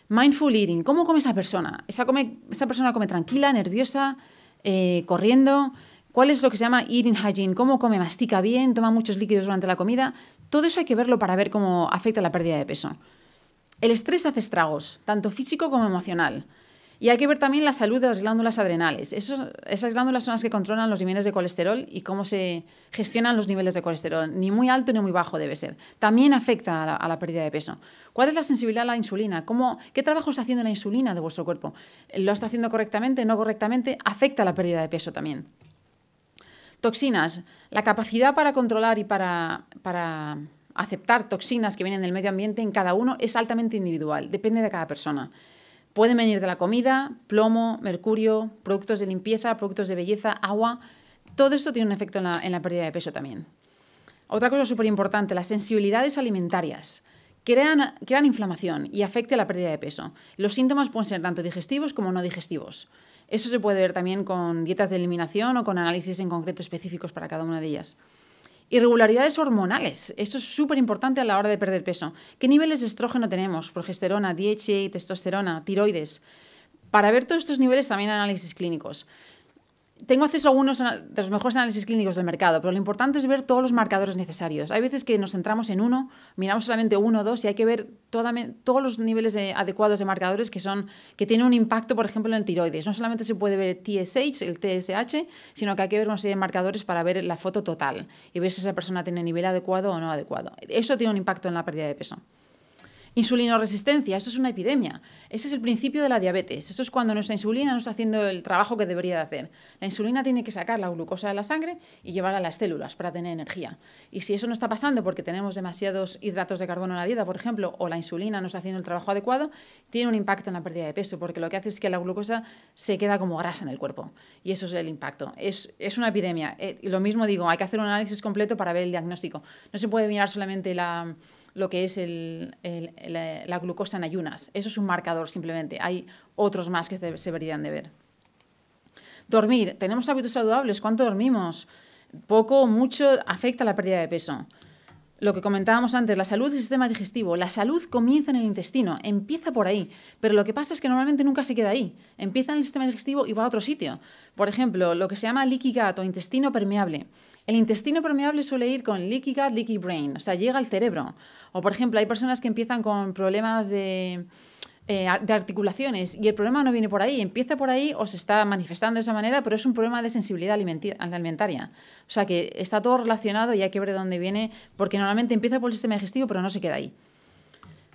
Speaker 1: Mindful eating, ¿cómo come esa persona? Esa, come, esa persona come tranquila, nerviosa, eh, corriendo. ¿Cuál es lo que se llama eating hygiene? ¿Cómo come? ¿Mastica bien? ¿Toma muchos líquidos durante la comida? Todo eso hay que verlo para ver cómo afecta la pérdida de peso. El estrés hace estragos, tanto físico como emocional. Y hay que ver también la salud de las glándulas adrenales. esas glándulas son las que controlan los niveles de colesterol y cómo se gestionan los niveles de colesterol. Ni muy alto ni muy bajo debe ser. También afecta a la, pérdida de peso. ¿Cuál es la sensibilidad a la insulina? ¿Cómo, ¿Qué trabajo está haciendo la insulina de vuestro cuerpo? ¿Lo está haciendo correctamente? ¿No correctamente? Afecta a la pérdida de peso también. Toxinas. La capacidad para controlar y para aceptar toxinas que vienen del medio ambiente en cada uno es altamente individual. Depende de cada persona. Pueden venir de la comida, plomo, mercurio, productos de limpieza, productos de belleza, agua. Todo esto tiene un efecto en la, pérdida de peso también. Otra cosa súper importante, las sensibilidades alimentarias. Crean, crean inflamación y afecta la pérdida de peso. Los síntomas pueden ser tanto digestivos como no digestivos. Eso se puede ver también con dietas de eliminación o con análisis en concreto específicos para cada una de ellas. Irregularidades hormonales. Eso es súper importante a la hora de perder peso. ¿Qué niveles de estrógeno tenemos? Progesterona, DHA, testosterona, tiroides. Para ver todos estos niveles también análisis clínicos tengo acceso a algunos de los mejores análisis clínicos del mercado, pero lo importante es ver todos los marcadores necesarios. Hay veces que nos centramos en uno, miramos solamente uno o dos y hay que ver todos los niveles adecuados de marcadores que, son, que tienen un impacto, por ejemplo, en tiroides. No solamente se puede ver el TSH, el TSH, sino que hay que ver una serie de marcadores para ver la foto total y ver si esa persona tiene nivel adecuado o no adecuado. Eso tiene un impacto en la pérdida de peso. Insulinoresistencia, esto es una epidemia. Ese es el principio de la diabetes. Eso es cuando nuestra insulina no está haciendo el trabajo que debería de hacer. La insulina tiene que sacar la glucosa de la sangre y llevarla a las células para tener energía. Y si eso no está pasando porque tenemos demasiados hidratos de carbono en la dieta, por ejemplo, o la insulina no está haciendo el trabajo adecuado, tiene un impacto en la pérdida de peso, porque lo que hace es que la glucosa se queda como grasa en el cuerpo. Y eso es el impacto. Es, es una epidemia. Eh, lo mismo digo, hay que hacer un análisis completo para ver el diagnóstico. No se puede mirar solamente la lo que es la, glucosa en ayunas. Eso es un marcador simplemente. Hay otros más que se, deberían de ver. Dormir. ¿Tenemos hábitos saludables? ¿Cuánto dormimos? Poco o mucho afecta la pérdida de peso. Lo que comentábamos antes, la salud del sistema digestivo. La salud comienza en el intestino, empieza por ahí. Pero lo que pasa es que normalmente nunca se queda ahí. Empieza en el sistema digestivo y va a otro sitio. Por ejemplo, lo que se llama leaky intestino permeable. El intestino permeable suele ir con leaky gut, leaky brain, o sea, llega al cerebro. O, por ejemplo, hay personas que empiezan con problemas de, eh, de articulaciones y el problema no viene por ahí, empieza por ahí o se está manifestando de esa manera, pero es un problema de sensibilidad alimentaria. O sea, que está todo relacionado y hay que ver de dónde viene, porque normalmente empieza por el sistema digestivo, pero no se queda ahí.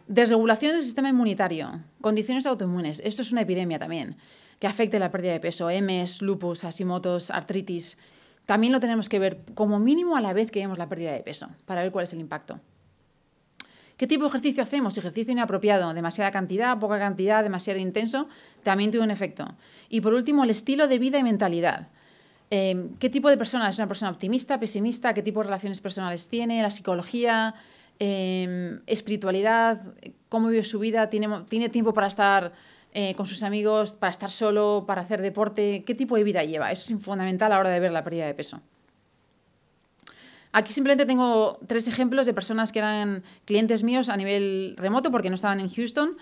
Speaker 1: Desregulación del sistema inmunitario, condiciones autoinmunes. Esto es una epidemia también, que afecta la pérdida de peso, MS, lupus, asimotos, artritis también lo tenemos que ver como mínimo a la vez que vemos la pérdida de peso, para ver cuál es el impacto. ¿Qué tipo de ejercicio hacemos? Ejercicio inapropiado, demasiada cantidad, poca cantidad, demasiado intenso, también tiene un efecto. Y por último, el estilo de vida y mentalidad. Eh, ¿Qué tipo de persona es una persona optimista, pesimista? ¿Qué tipo de relaciones personales tiene? La psicología, eh, espiritualidad, cómo vive su vida, tiene, tiene tiempo para estar eh, con sus amigos, para estar solo, para hacer deporte, qué tipo de vida lleva. Eso es fundamental a la hora de ver la pérdida de peso. Aquí simplemente tengo tres ejemplos de personas que eran clientes míos a nivel remoto porque no estaban en Houston.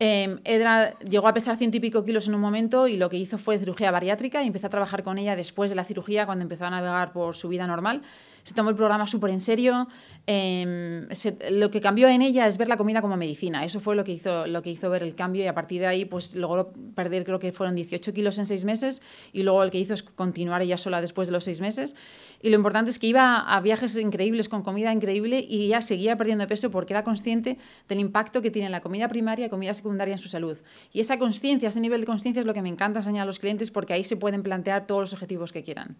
Speaker 1: Eh, Edra llegó a pesar ciento y pico kilos en un momento y lo que hizo fue cirugía bariátrica y empecé a trabajar con ella después de la cirugía cuando empezó a navegar por su vida normal se tomó el programa súper en serio. Em, lo que cambió en ella es ver la comida como medicina. Eso fue lo que, hizo, lo que hizo ver el cambio y a partir de ahí pues logró perder, creo que fueron 18 kilos en seis meses y luego el que hizo es continuar ella sola después de los seis meses. Y lo importante es que iba a viajes increíbles con comida increíble y ella seguía perdiendo peso porque era consciente del impacto que tiene la comida primaria y comida secundaria en su salud. Y esa conciencia, ese nivel de conciencia es lo que me encanta enseñar a los clientes porque ahí se pueden plantear todos los objetivos que quieran.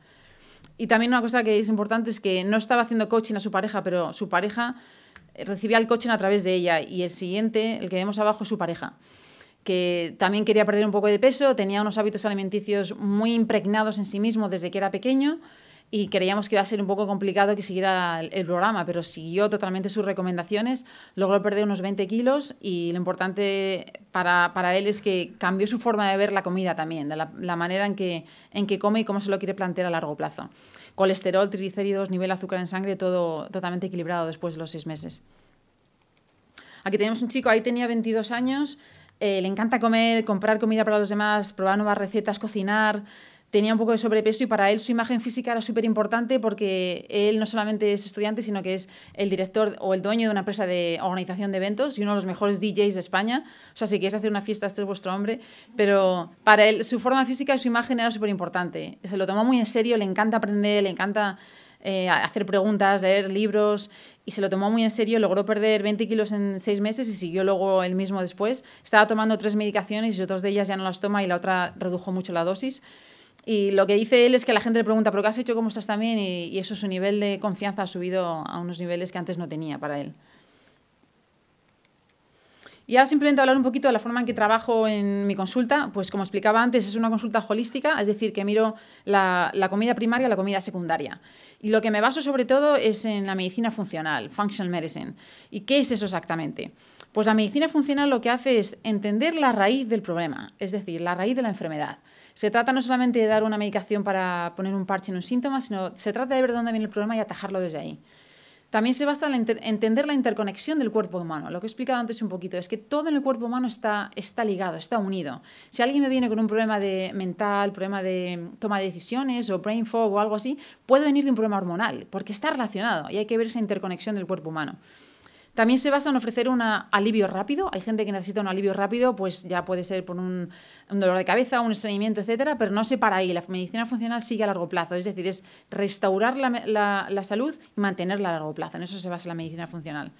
Speaker 1: Y también una cosa que es importante es que no estaba haciendo coaching a su pareja, pero su pareja recibía el coaching a través de ella y el siguiente, el que vemos abajo, es su pareja que también quería perder un poco de peso, tenía unos hábitos alimenticios muy impregnados en sí mismo desde que era pequeño y creíamos que iba a ser un poco complicado que siguiera el, programa, pero siguió totalmente sus recomendaciones, logró perder unos 20 kilos y lo importante para, para él es que cambió su forma de ver la comida también, de la, manera en que, en que come y cómo se lo quiere plantear a largo plazo. Colesterol, triglicéridos, nivel de azúcar en sangre, todo totalmente equilibrado después de los seis meses. Aquí tenemos un chico, ahí tenía 22 años, eh, le encanta comer, comprar comida para los demás, probar nuevas recetas, cocinar, tenía un poco de sobrepeso y para él su imagen física era súper importante porque él no solamente es estudiante, sino que es el director o el dueño de una empresa de organización de eventos y uno de los mejores DJs de España. O sea, si quieres hacer una fiesta, este es vuestro hombre. Pero para él su forma física y su imagen era súper importante. Se lo tomó muy en serio, le encanta aprender, le encanta eh, hacer preguntas, leer libros y se lo tomó muy en serio, logró perder 20 kilos en seis meses y siguió luego el mismo después. Estaba tomando tres medicaciones y dos de ellas ya no las toma y la otra redujo mucho la dosis. Y lo que dice él es que la gente le pregunta, ¿pero qué has hecho? ¿Cómo estás también? Y, eso, su nivel de confianza ha subido a unos niveles que antes no tenía para él. Y ahora simplemente hablar un poquito de la forma en que trabajo en mi consulta. Pues como explicaba antes, es una consulta holística, es decir, que miro la, la comida primaria y la comida secundaria. Y lo que me baso sobre todo es en la medicina funcional, functional medicine. ¿Y qué es eso exactamente? Pues la medicina funcional lo que hace es entender la raíz del problema, es decir, la raíz de la enfermedad. Se trata no solamente de dar una medicación para poner un parche en un síntoma, sino se trata de ver dónde viene el problema y atajarlo desde ahí. También se basa en entender la interconexión del cuerpo humano. Lo que he explicado antes un poquito es que todo en el cuerpo humano está, está ligado, está unido. Si alguien me viene con un problema de mental, problema de toma de decisiones o brain fog o algo así, puede venir de un problema hormonal, porque está relacionado y hay que ver esa interconexión del cuerpo humano. También se basa en ofrecer un alivio rápido. Hay gente que necesita un alivio rápido, pues ya puede ser por un, dolor de cabeza, un estreñimiento, etcétera, pero no se para ahí. La medicina funcional sigue a largo plazo, es decir, es restaurar la, salud y mantenerla a largo plazo. En eso se basa la medicina funcional.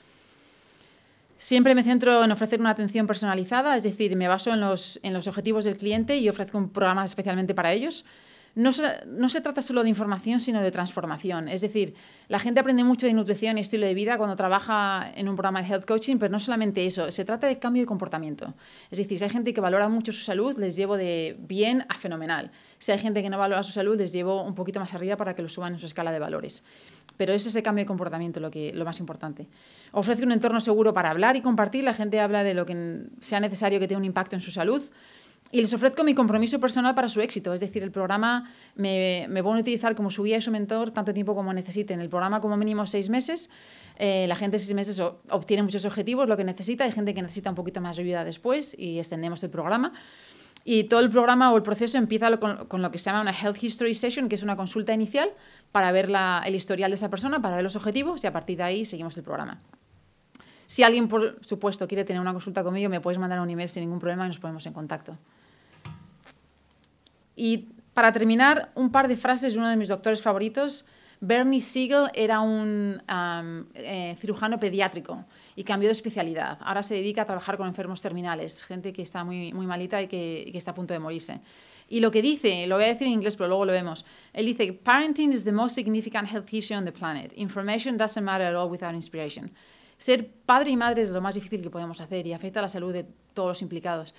Speaker 1: Siempre me centro en ofrecer una atención personalizada, es decir, me baso en los, en los objetivos del cliente y ofrezco un programa especialmente para ellos no se, trata solo de información, sino de transformación. Es decir, la gente aprende mucho de nutrición y estilo de vida cuando trabaja en un programa de health coaching, pero no solamente eso, se trata de cambio de comportamiento. Es decir, si hay gente que valora mucho su salud, les llevo de bien a fenomenal. Si hay gente que no valora su salud, les llevo un poquito más arriba para que lo suban en su escala de valores. Pero es ese cambio de comportamiento lo, que, lo más importante. Ofrece un entorno seguro para hablar y compartir. La gente habla de lo que sea necesario que tenga un impacto en su salud y les ofrezco mi compromiso personal para su éxito. Es decir, el programa me, me van a utilizar como su guía y su mentor tanto tiempo como necesiten. El programa como mínimo seis meses. Eh, la gente seis meses obtiene muchos objetivos, lo que necesita. Hay gente que necesita un poquito más de ayuda después y extendemos el programa. Y todo el programa o el proceso empieza con, lo que se llama una Health History Session, que es una consulta inicial para ver el historial de esa persona, para ver los objetivos y a partir de ahí seguimos el programa. Si alguien, por supuesto, quiere tener una consulta conmigo, me puedes mandar un email sin ningún problema y nos ponemos en contacto. Y para terminar, un par de frases de uno de mis doctores favoritos. Bernie Siegel era un eh, cirujano pediátrico y cambió de especialidad. Ahora se dedica a trabajar con enfermos terminales, gente que está muy, muy malita y que, que está a punto de morirse. Y lo que dice, lo voy a decir en inglés, pero luego lo vemos. Él dice, parenting is the most significant health issue on the planet. Information doesn't matter at all without inspiration. Ser padre y madre es lo más difícil que podemos hacer y afecta a la salud de todos los implicados.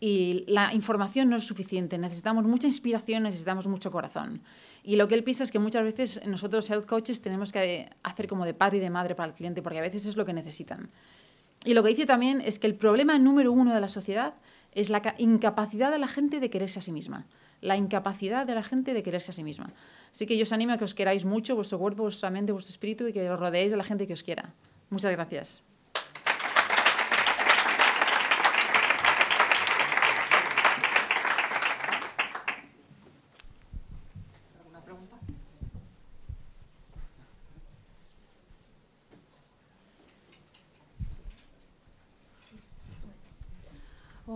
Speaker 1: Y la información no es suficiente, necesitamos mucha inspiración, necesitamos mucho corazón. Y lo que él piensa es que muchas veces nosotros health coaches tenemos que hacer como de padre y de madre para el cliente, porque a veces es lo que necesitan. Y lo que dice también es que el problema número uno de la sociedad es la incapacidad de la gente de quererse a sí misma. La incapacidad de la gente de quererse a sí misma. Así que yo os animo a que os queráis mucho, vuestro cuerpo, vuestra mente, vuestro espíritu y que os rodeéis de la gente que os quiera. Muchas gracias.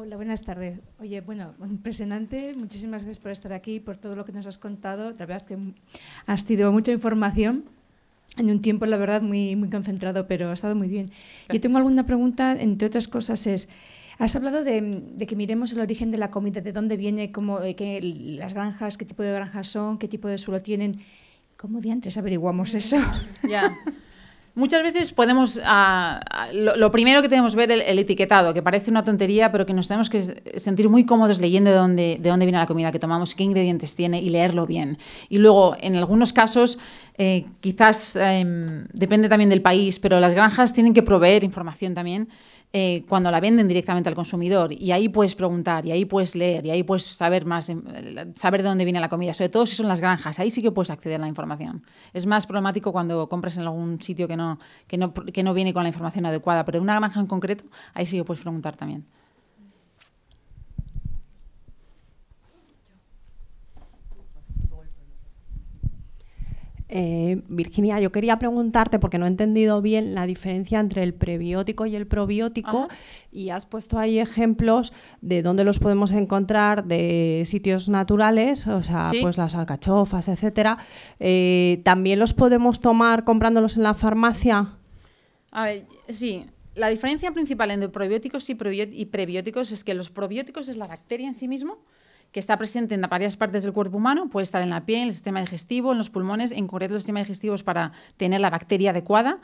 Speaker 2: Hola, buenas tardes. Oye, bueno, impresionante. Muchísimas gracias por estar aquí, por todo lo que nos has contado. La verdad es que has tenido mucha información en un tiempo, la verdad, muy, muy concentrado, pero ha estado muy bien. Yo tengo alguna pregunta, entre otras cosas, es... Has hablado de, que miremos el origen de la comida, de dónde viene, cómo, qué, las granjas, qué tipo de granjas son, qué tipo de suelo tienen. ¿Cómo diantres averiguamos eso?
Speaker 1: Ya. Muchas veces podemos, ah, ah, lo, primero que tenemos que ver el, el, etiquetado, que parece una tontería, pero que nos tenemos que sentir muy cómodos leyendo de dónde, de dónde viene la comida que tomamos, qué ingredientes tiene y leerlo bien. Y luego, en algunos casos, eh, quizás em, depende también del país, pero las granjas tienen que proveer información también eh, cuando la venden directamente al consumidor. Y ahí puedes preguntar, y ahí puedes leer, y ahí puedes saber más, em, saber de dónde viene la comida, sobre todo si son las granjas. Ahí sí que puedes acceder a la información. Es más problemático cuando compras en algún sitio que no, que no, que no viene con la información adecuada, pero de una granja en concreto, ahí sí que puedes preguntar también.
Speaker 3: Eh, Virginia, yo quería preguntarte, porque no he entendido bien la diferencia entre el prebiótico y el probiótico, y has puesto ahí ejemplos de dónde los podemos encontrar de sitios naturales, o sea, pues las alcachofas, etcétera. Eh, ¿También los podemos tomar comprándolos en la farmacia?
Speaker 1: A ver, sí. La diferencia principal entre probióticos y, y prebióticos es que los probióticos es la bacteria en sí mismo que está presente en varias partes del cuerpo humano, puede estar en la piel, en el sistema digestivo, en los pulmones, en concreto el sistema digestivo es para tener la bacteria adecuada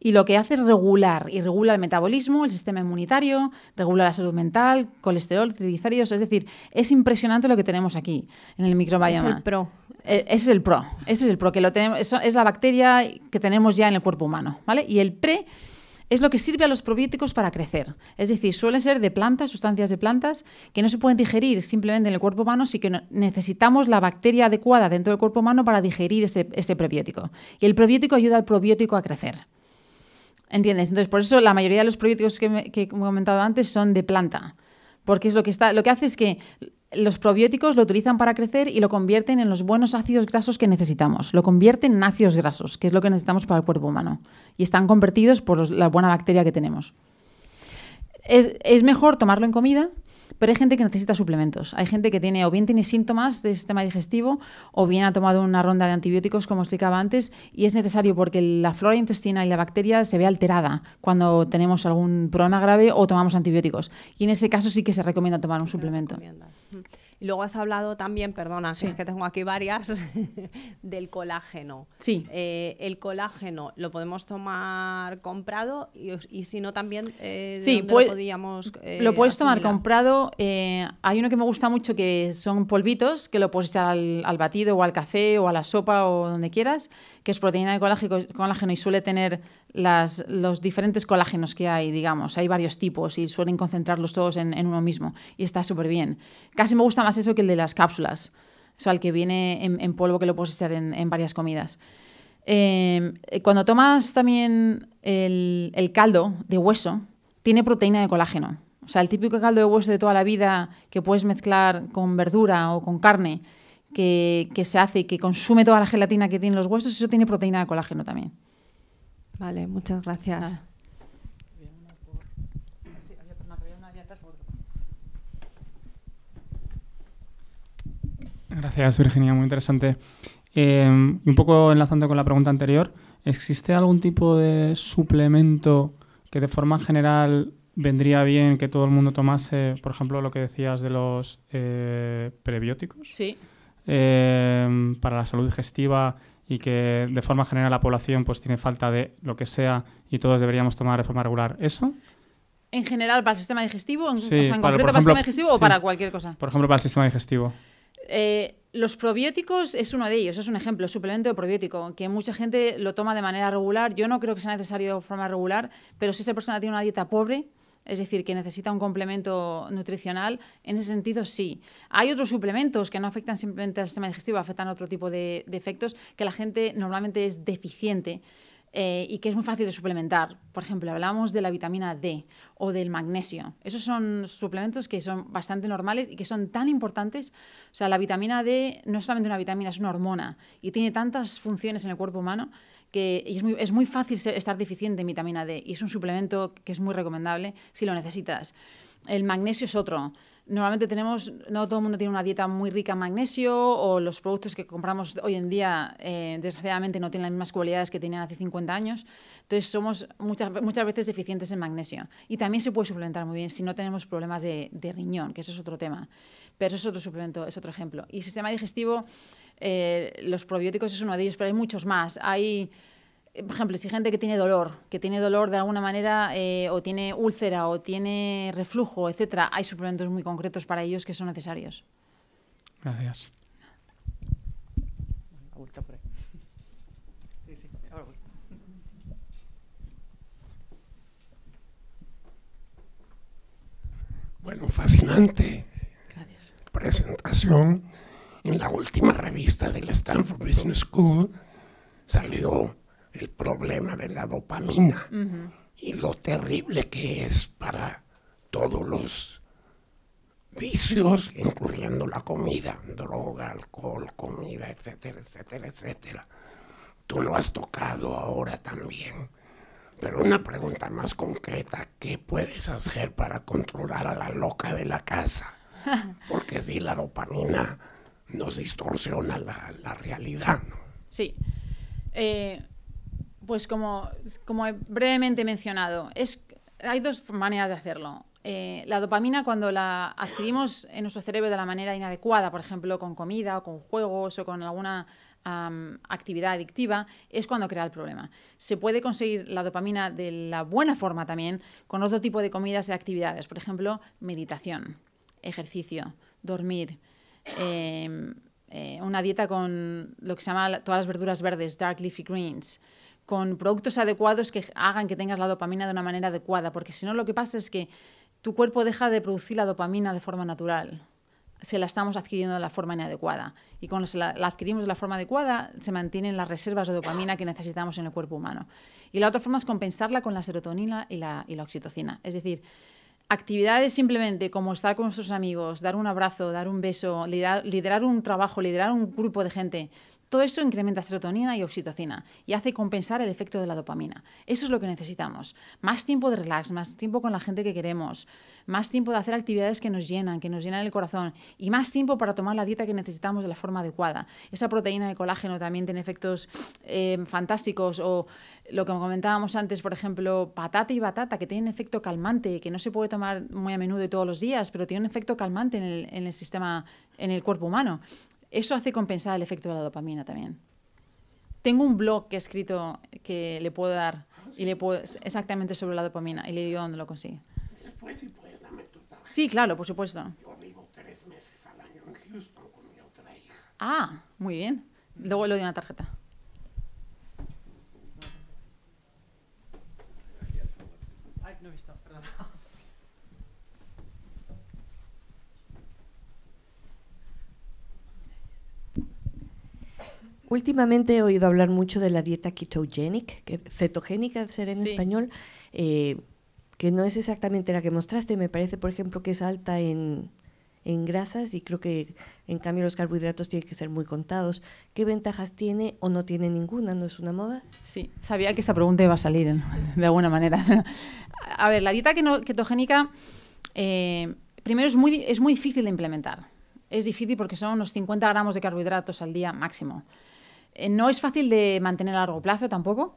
Speaker 1: y lo que hace es regular y regula el metabolismo, el sistema inmunitario, regula la salud mental, colesterol, triglicéridos, es decir, es impresionante lo que tenemos aquí en el microbioma.
Speaker 3: Es el pro.
Speaker 1: Eh, ese es el pro, ese es el pro, que lo tenemos, es la bacteria que tenemos ya en el cuerpo humano, ¿vale? Y el pre es lo que sirve a los probióticos para crecer. Es decir, suelen ser de plantas, sustancias de plantas, que no se pueden digerir simplemente en el cuerpo humano, sino que necesitamos la bacteria adecuada dentro del cuerpo humano para digerir ese, probiótico. Y el probiótico ayuda al probiótico a crecer. ¿Entiendes? Entonces, por eso la mayoría de los probióticos que, que he comentado antes son de planta. Porque es lo que está, lo que hace es que los probióticos lo utilizan para crecer y lo convierten en los buenos ácidos grasos que necesitamos. Lo convierten en ácidos grasos, que es lo que necesitamos para el cuerpo humano. Y están convertidos por la buena bacteria que tenemos. Es, mejor tomarlo en comida, Pero hay gente que necesita suplementos. Hay gente que tiene o bien tiene síntomas de sistema digestivo o bien ha tomado una ronda de antibióticos, como explicaba antes, y es necesario porque la flora intestinal y la bacteria se ve alterada cuando tenemos algún problema grave o tomamos antibióticos. Y en ese caso sí que se recomienda tomar un suplemento.
Speaker 3: Y luego has hablado también, perdona, es que tengo aquí varias, del colágeno.
Speaker 1: Sí.
Speaker 3: Eh, el colágeno lo podemos tomar comprado y, si no también
Speaker 1: eh, sí, lo podíamos. Eh, lo puedes tomar comprado. Eh, hay uno que me gusta mucho que son polvitos que lo puedes echar al, al, batido o al café o a la sopa o donde quieras, que es proteína de colágeno y suele tener las, los diferentes colágenos que hay, digamos. Hay varios tipos y suelen concentrarlos todos en, uno mismo y está súper bien. Casi me gusta más eso que el de las cápsulas, o sea, el que viene en, polvo que lo puedes echar en, varias comidas. Em, cuando tomas también el, caldo de hueso, tiene proteína de colágeno. O sea, el típico caldo de hueso de toda la vida que puedes mezclar con verdura o con carne, que, que, se hace y que consume toda la gelatina que tienen los huesos, eso tiene proteína de colágeno también.
Speaker 3: Vale, muchas gracias.
Speaker 4: Gracias, Virginia, muy interesante. Eh, y un poco enlazando con la pregunta anterior, ¿existe algún tipo de suplemento que de forma general vendría bien que todo el mundo tomase, por ejemplo, lo que decías de los eh, prebióticos?
Speaker 1: Sí.
Speaker 4: Eh, para la salud digestiva y que de forma general la población pues tiene falta de lo que sea y todos deberíamos tomar de forma regular eso.
Speaker 1: En general, para el sistema digestivo, en, concreto para el sistema digestivo o para cualquier cosa.
Speaker 4: Por ejemplo, para el sistema digestivo.
Speaker 1: Eh, los probióticos es uno de ellos, es un ejemplo, suplemento de probiótico, que mucha gente lo toma de manera regular. Yo no creo que sea necesario de forma regular, pero si esa persona tiene una dieta pobre, es decir, que necesita un complemento nutricional, en ese sentido sí. Hay otros suplementos que no afectan simplemente al sistema digestivo, afectan a otro tipo de, de efectos que la gente normalmente es deficiente. Eh, y que es muy fácil de suplementar. Por ejemplo, hablamos de la vitamina D o del magnesio. Esos son suplementos que son bastante normales y que son tan importantes. O sea, la vitamina D no es solamente una vitamina, es una hormona y tiene tantas funciones en el cuerpo humano que es muy, es muy fácil estar deficiente en vitamina D y es un suplemento que es muy recomendable si lo necesitas. El magnesio es otro. Normalmente tenemos, no todo el mundo tiene una dieta muy rica en magnesio o los productos que compramos hoy en día, eh, desgraciadamente, no tienen las mismas cualidades que tenían hace 50 años. Entonces somos muchas, muchas veces deficientes en magnesio. Y también se puede suplementar muy bien si no tenemos problemas de, de riñón, que eso es otro tema. Pero eso es otro suplemento, es otro ejemplo. Y sistema digestivo eh, los probióticos es uno de ellos, pero hay muchos más. Hay, por ejemplo, si gente que tiene dolor, que tiene dolor de alguna manera, eh, o tiene úlcera, o tiene reflujo, etcétera, hay suplementos muy concretos para ellos que son necesarios.
Speaker 4: Gracias.
Speaker 5: Bueno, fascinante Gracias. presentación en la última revista del Stanford Business School salió el problema de la dopamina y lo terrible que es para todos los vicios, incluyendo la comida, droga, alcohol, comida, etcétera, etcétera, etcétera. Tú lo has tocado ahora también. Pero una pregunta más concreta, ¿qué puedes hacer para controlar a la loca de la casa? Porque si la dopamina nos distorsiona la, realidad. ¿no?
Speaker 1: Sí. Eh, pues como, he brevemente mencionado, hay dos maneras de hacerlo. Eh, la dopamina cuando la adquirimos en nuestro cerebro de la manera inadecuada, por ejemplo con comida o con juegos o con alguna actividad adictiva, es cuando crea el problema. Se puede conseguir la dopamina de la buena forma también con otro tipo de comidas y actividades, por ejemplo, meditación, ejercicio, dormir, Em, eh, una dieta con lo que se llama todas las verduras verdes, dark leafy greens, con productos adecuados que hagan que tengas la dopamina de una manera adecuada, porque si no lo que pasa es que tu cuerpo deja de producir la dopamina de forma natural. Se la estamos adquiriendo de la forma inadecuada. Y cuando la, adquirimos de la forma adecuada, se mantienen las reservas de dopamina que necesitamos en el cuerpo humano. Y la otra forma es compensarla con la serotonina y la, oxitocina. Es decir, actividades simplemente como estar con nuestros amigos, dar un abrazo, dar un beso, liderar, un trabajo, liderar un grupo de gente, Todo eso incrementa serotonina y oxitocina y hace compensar el efecto de la dopamina. Eso es lo que necesitamos. Más tiempo de relax, más tiempo con la gente que queremos, más tiempo de hacer actividades que nos llenan, que nos llenan el corazón y más tiempo para tomar la dieta que necesitamos de la forma adecuada. Esa proteína de colágeno también tiene efectos eh, fantásticos o lo que comentábamos antes, por ejemplo, patata y batata, que tienen efecto calmante, que no se puede tomar muy a menudo y todos los días, pero tiene un efecto calmante en el, en el sistema, en el cuerpo humano. Eso hace compensar el efecto de la dopamina también. Tengo un blog que he escrito que le puedo dar y le puedo, exactamente sobre la dopamina y le digo dónde lo consigue.
Speaker 5: Después, si puedes, dame tu tarjeta.
Speaker 1: Sí, claro, por supuesto.
Speaker 5: Yo vivo tres meses al año en Houston con mi otra hija.
Speaker 1: Ah, muy bien. Luego le doy una tarjeta.
Speaker 6: Ay, no he visto, perdón.
Speaker 7: Últimamente he oído hablar mucho de la dieta ketogenic, que, cetogénica ser en
Speaker 1: Sí.
Speaker 7: español, eh, que no es exactamente la que mostraste. Me parece, por ejemplo, que es alta en, en grasas y creo que en cambio los carbohidratos tienen que ser muy contados. ¿Qué ventajas tiene o no tiene ninguna? ¿No es una moda?
Speaker 1: Sí, sabía que esa pregunta iba a salir de alguna manera. A ver, la dieta ketogénica, eh, primero es muy, es muy difícil de implementar. Es difícil porque son unos 50 gramos de carbohidratos al día máximo. Eh, no es fácil de mantener a largo plazo tampoco.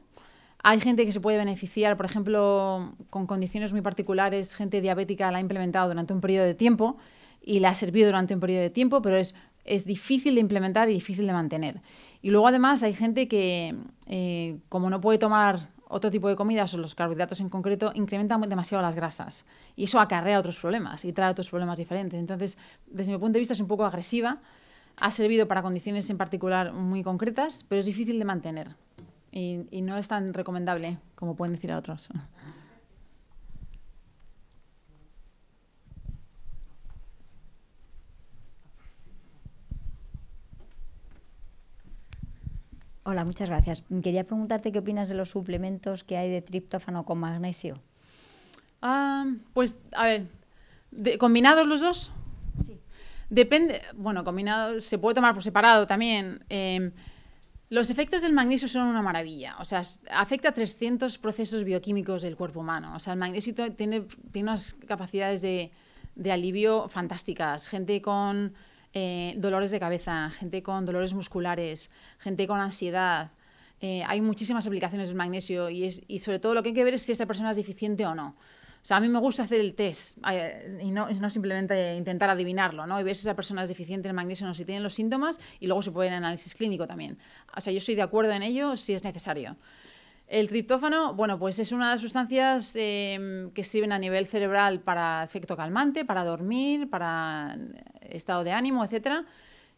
Speaker 1: Hay gente que se puede beneficiar, por ejemplo, con condiciones muy particulares, gente diabética la ha implementado durante un periodo de tiempo y la ha servido durante un periodo de tiempo, pero es, es difícil de implementar y difícil de mantener. Y luego además hay gente que, eh, como no puede tomar otro tipo de comidas o los carbohidratos en concreto, incrementan demasiado las grasas. Y eso acarrea otros problemas y trae otros problemas diferentes. Entonces, desde mi punto de vista es un poco agresiva. Ha servido para condiciones en particular muy concretas, pero es difícil de mantener. Y, y no es tan recomendable como pueden decir a otros.
Speaker 8: Hola, muchas gracias. Quería preguntarte qué opinas de los suplementos que hay de triptófano con magnesio.
Speaker 1: Ah, pues, a ver, de- ¿combinados los dos? Depende, bueno, combinado, se puede tomar por separado también. Eh, los efectos del magnesio son una maravilla. O sea, afecta a 300 procesos bioquímicos del cuerpo humano. O sea, el magnesio tiene, tiene unas capacidades de, de alivio fantásticas. Gente con eh, dolores de cabeza, gente con dolores musculares, gente con ansiedad. Eh, hay muchísimas aplicaciones del magnesio y, es, y sobre todo lo que hay que ver es si esa persona es deficiente o no. O sea, a mí me gusta hacer el test y no, no simplemente intentar adivinarlo, ¿no? Y ver si esa persona es deficiente en magnesio o no, si tienen los síntomas y luego se puede ir en análisis clínico también. O sea, yo estoy de acuerdo en ello si es necesario. El triptófano, bueno, pues es una de las sustancias eh, que sirven a nivel cerebral para efecto calmante, para dormir, para estado de ánimo, etcétera.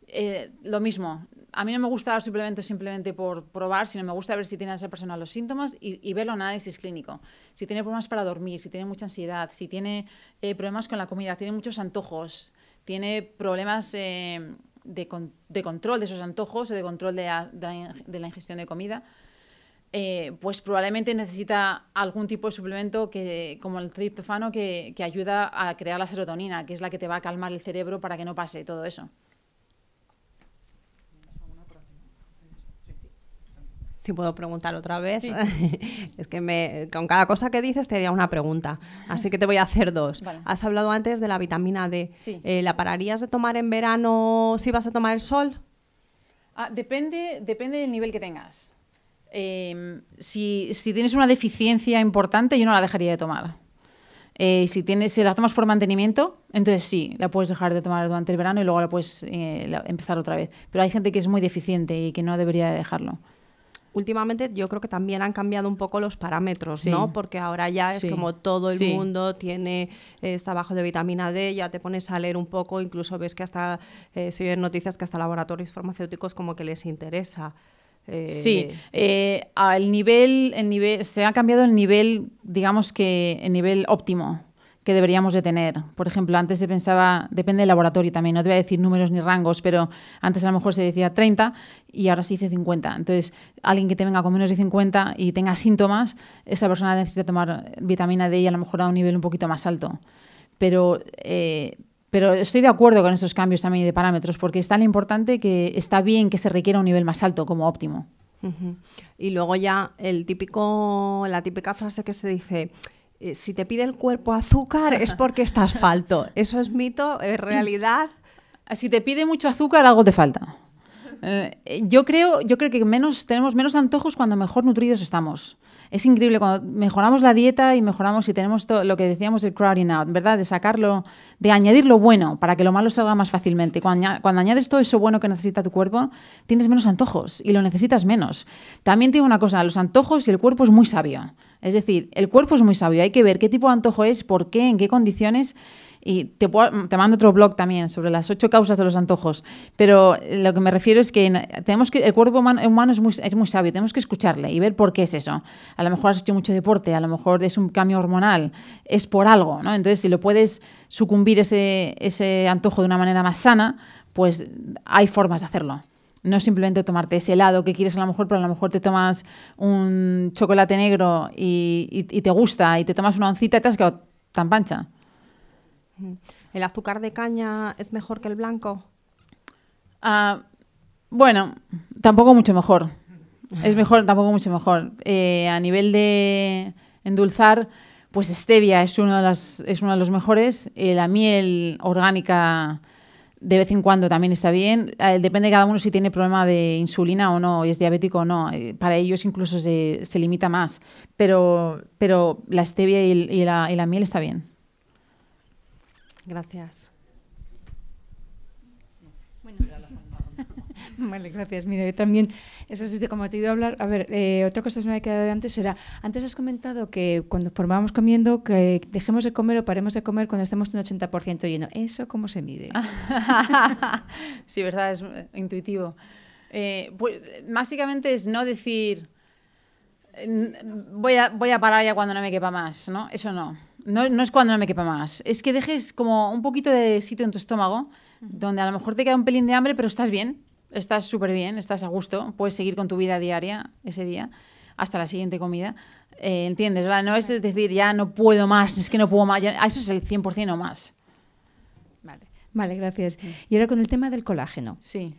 Speaker 1: Eh, lo mismo, a mí no me gusta dar suplementos simplemente por probar, sino me gusta ver si tiene esa persona los síntomas y, y verlo en análisis clínico. Si tiene problemas para dormir, si tiene mucha ansiedad, si tiene eh, problemas con la comida, tiene muchos antojos, tiene problemas eh, de, con- de control de esos antojos o de control de la, de la ingestión de comida, eh, pues probablemente necesita algún tipo de suplemento que, como el triptofano que, que ayuda a crear la serotonina, que es la que te va a calmar el cerebro para que no pase todo eso.
Speaker 3: Si puedo preguntar otra vez.
Speaker 1: Sí.
Speaker 3: es que me, con cada cosa que dices te haría una pregunta. Así que te voy a hacer dos.
Speaker 1: Vale.
Speaker 3: Has hablado antes de la vitamina D.
Speaker 1: Sí.
Speaker 3: Eh, ¿La pararías de tomar en verano si vas a tomar el sol?
Speaker 1: Ah, depende, depende del nivel que tengas. Eh, si, si tienes una deficiencia importante, yo no la dejaría de tomar. Eh, si, tienes, si la tomas por mantenimiento, entonces sí, la puedes dejar de tomar durante el verano y luego la puedes eh, la- empezar otra vez. Pero hay gente que es muy deficiente y que no debería de dejarlo.
Speaker 3: Últimamente yo creo que también han cambiado un poco los parámetros,
Speaker 1: Sí.
Speaker 3: ¿no? Porque ahora ya es
Speaker 1: Sí.
Speaker 3: como todo el
Speaker 1: Sí.
Speaker 3: mundo tiene eh, está bajo de vitamina D, ya te pones a leer un poco, incluso ves que hasta eh, se oyen noticias que hasta laboratorios farmacéuticos como que les interesa. eh,
Speaker 1: Sí, eh, al nivel, el nivel, se ha cambiado el nivel, digamos que el nivel óptimo que deberíamos de tener. Por ejemplo, antes se pensaba, depende del laboratorio también, no te voy a decir números ni rangos, pero antes a lo mejor se decía 30 y ahora se dice 50. Entonces, alguien que te venga con menos de 50 y tenga síntomas, esa persona necesita tomar vitamina D y a lo mejor a un nivel un poquito más alto. Pero eh, pero estoy de acuerdo con estos cambios también de parámetros, porque es tan importante que está bien que se requiera un nivel más alto como óptimo.
Speaker 3: Y luego ya el típico, la típica frase que se dice, eh, si te pide el cuerpo azúcar es porque estás falto. ¿Eso es mito? ¿Es realidad?
Speaker 1: Si te pide mucho azúcar, algo te falta. Eh, yo, creo, yo creo que menos, tenemos menos antojos cuando mejor nutridos estamos. Es increíble cuando mejoramos la dieta y mejoramos y tenemos todo lo que decíamos del crowding out, ¿verdad? De sacarlo, de añadir lo bueno para que lo malo salga más fácilmente. Cuando, cuando añades todo eso bueno que necesita tu cuerpo, tienes menos antojos y lo necesitas menos. También te digo una cosa, los antojos y el cuerpo es muy sabio. Es decir, el cuerpo es muy sabio. Hay que ver qué tipo de antojo es, por qué, en qué condiciones. Y te, mando otro blog también sobre las ocho causas de los antojos. Pero lo que me refiero es que en- tenemos que el cuerpo humano, humano es, muy, es muy sabio. Tenemos que escucharle y ver por qué es eso. A lo mejor has hecho mucho deporte, a lo mejor es un cambio hormonal, es por algo. ¿no? Entonces, si lo puedes sucumbir ese, ese antojo de una manera más sana, pues hay formas de hacerlo. No simplemente tomarte ese helado que quieres a lo mejor, pero a lo mejor te tomas un chocolate negro y, y- y te gusta y te tomas una oncita y te has quedado tan pancha.
Speaker 3: ¿El azúcar de caña es mejor que el blanco?
Speaker 1: Ah, bueno, tampoco mucho mejor. Es mejor, tampoco mucho mejor. Eh, a nivel de endulzar, pues stevia es uno de, las, es uno de los mejores. Eh, la miel orgánica de vez en cuando también está bien. Eh, depende de cada uno si tiene problema de insulina o no, y es diabético o no. Para ellos incluso se, se limita más. Pero, pero la stevia y, y la, y la miel está bien.
Speaker 3: Gracias.
Speaker 2: Vale, gracias. Mira, yo también, eso sí, como te he ido a hablar, a ver, eh, otra cosa que se me ha quedado de antes era, antes has comentado que cuando formábamos comiendo, que dejemos de comer o paremos de comer cuando estemos un 80% lleno. ¿Eso cómo se mide?
Speaker 1: sí, verdad, es eh, intuitivo. Eh, pues, básicamente es no decir voy a, voy a parar ya cuando no me quepa más, ¿no? Eso no. No. No es cuando no me quepa más. Es que dejes como un poquito de sitio en tu estómago, donde a lo mejor te queda un pelín de hambre, pero estás bien, estás súper bien, estás a gusto, puedes seguir con tu vida diaria ese día hasta la siguiente comida. Eh, ¿Entiendes? verdad? No es decir, ya no puedo más, es que no puedo más, ya- eso es el 100% o más.
Speaker 2: Vale, vale, gracias. Y ahora con el tema del colágeno.
Speaker 1: Sí.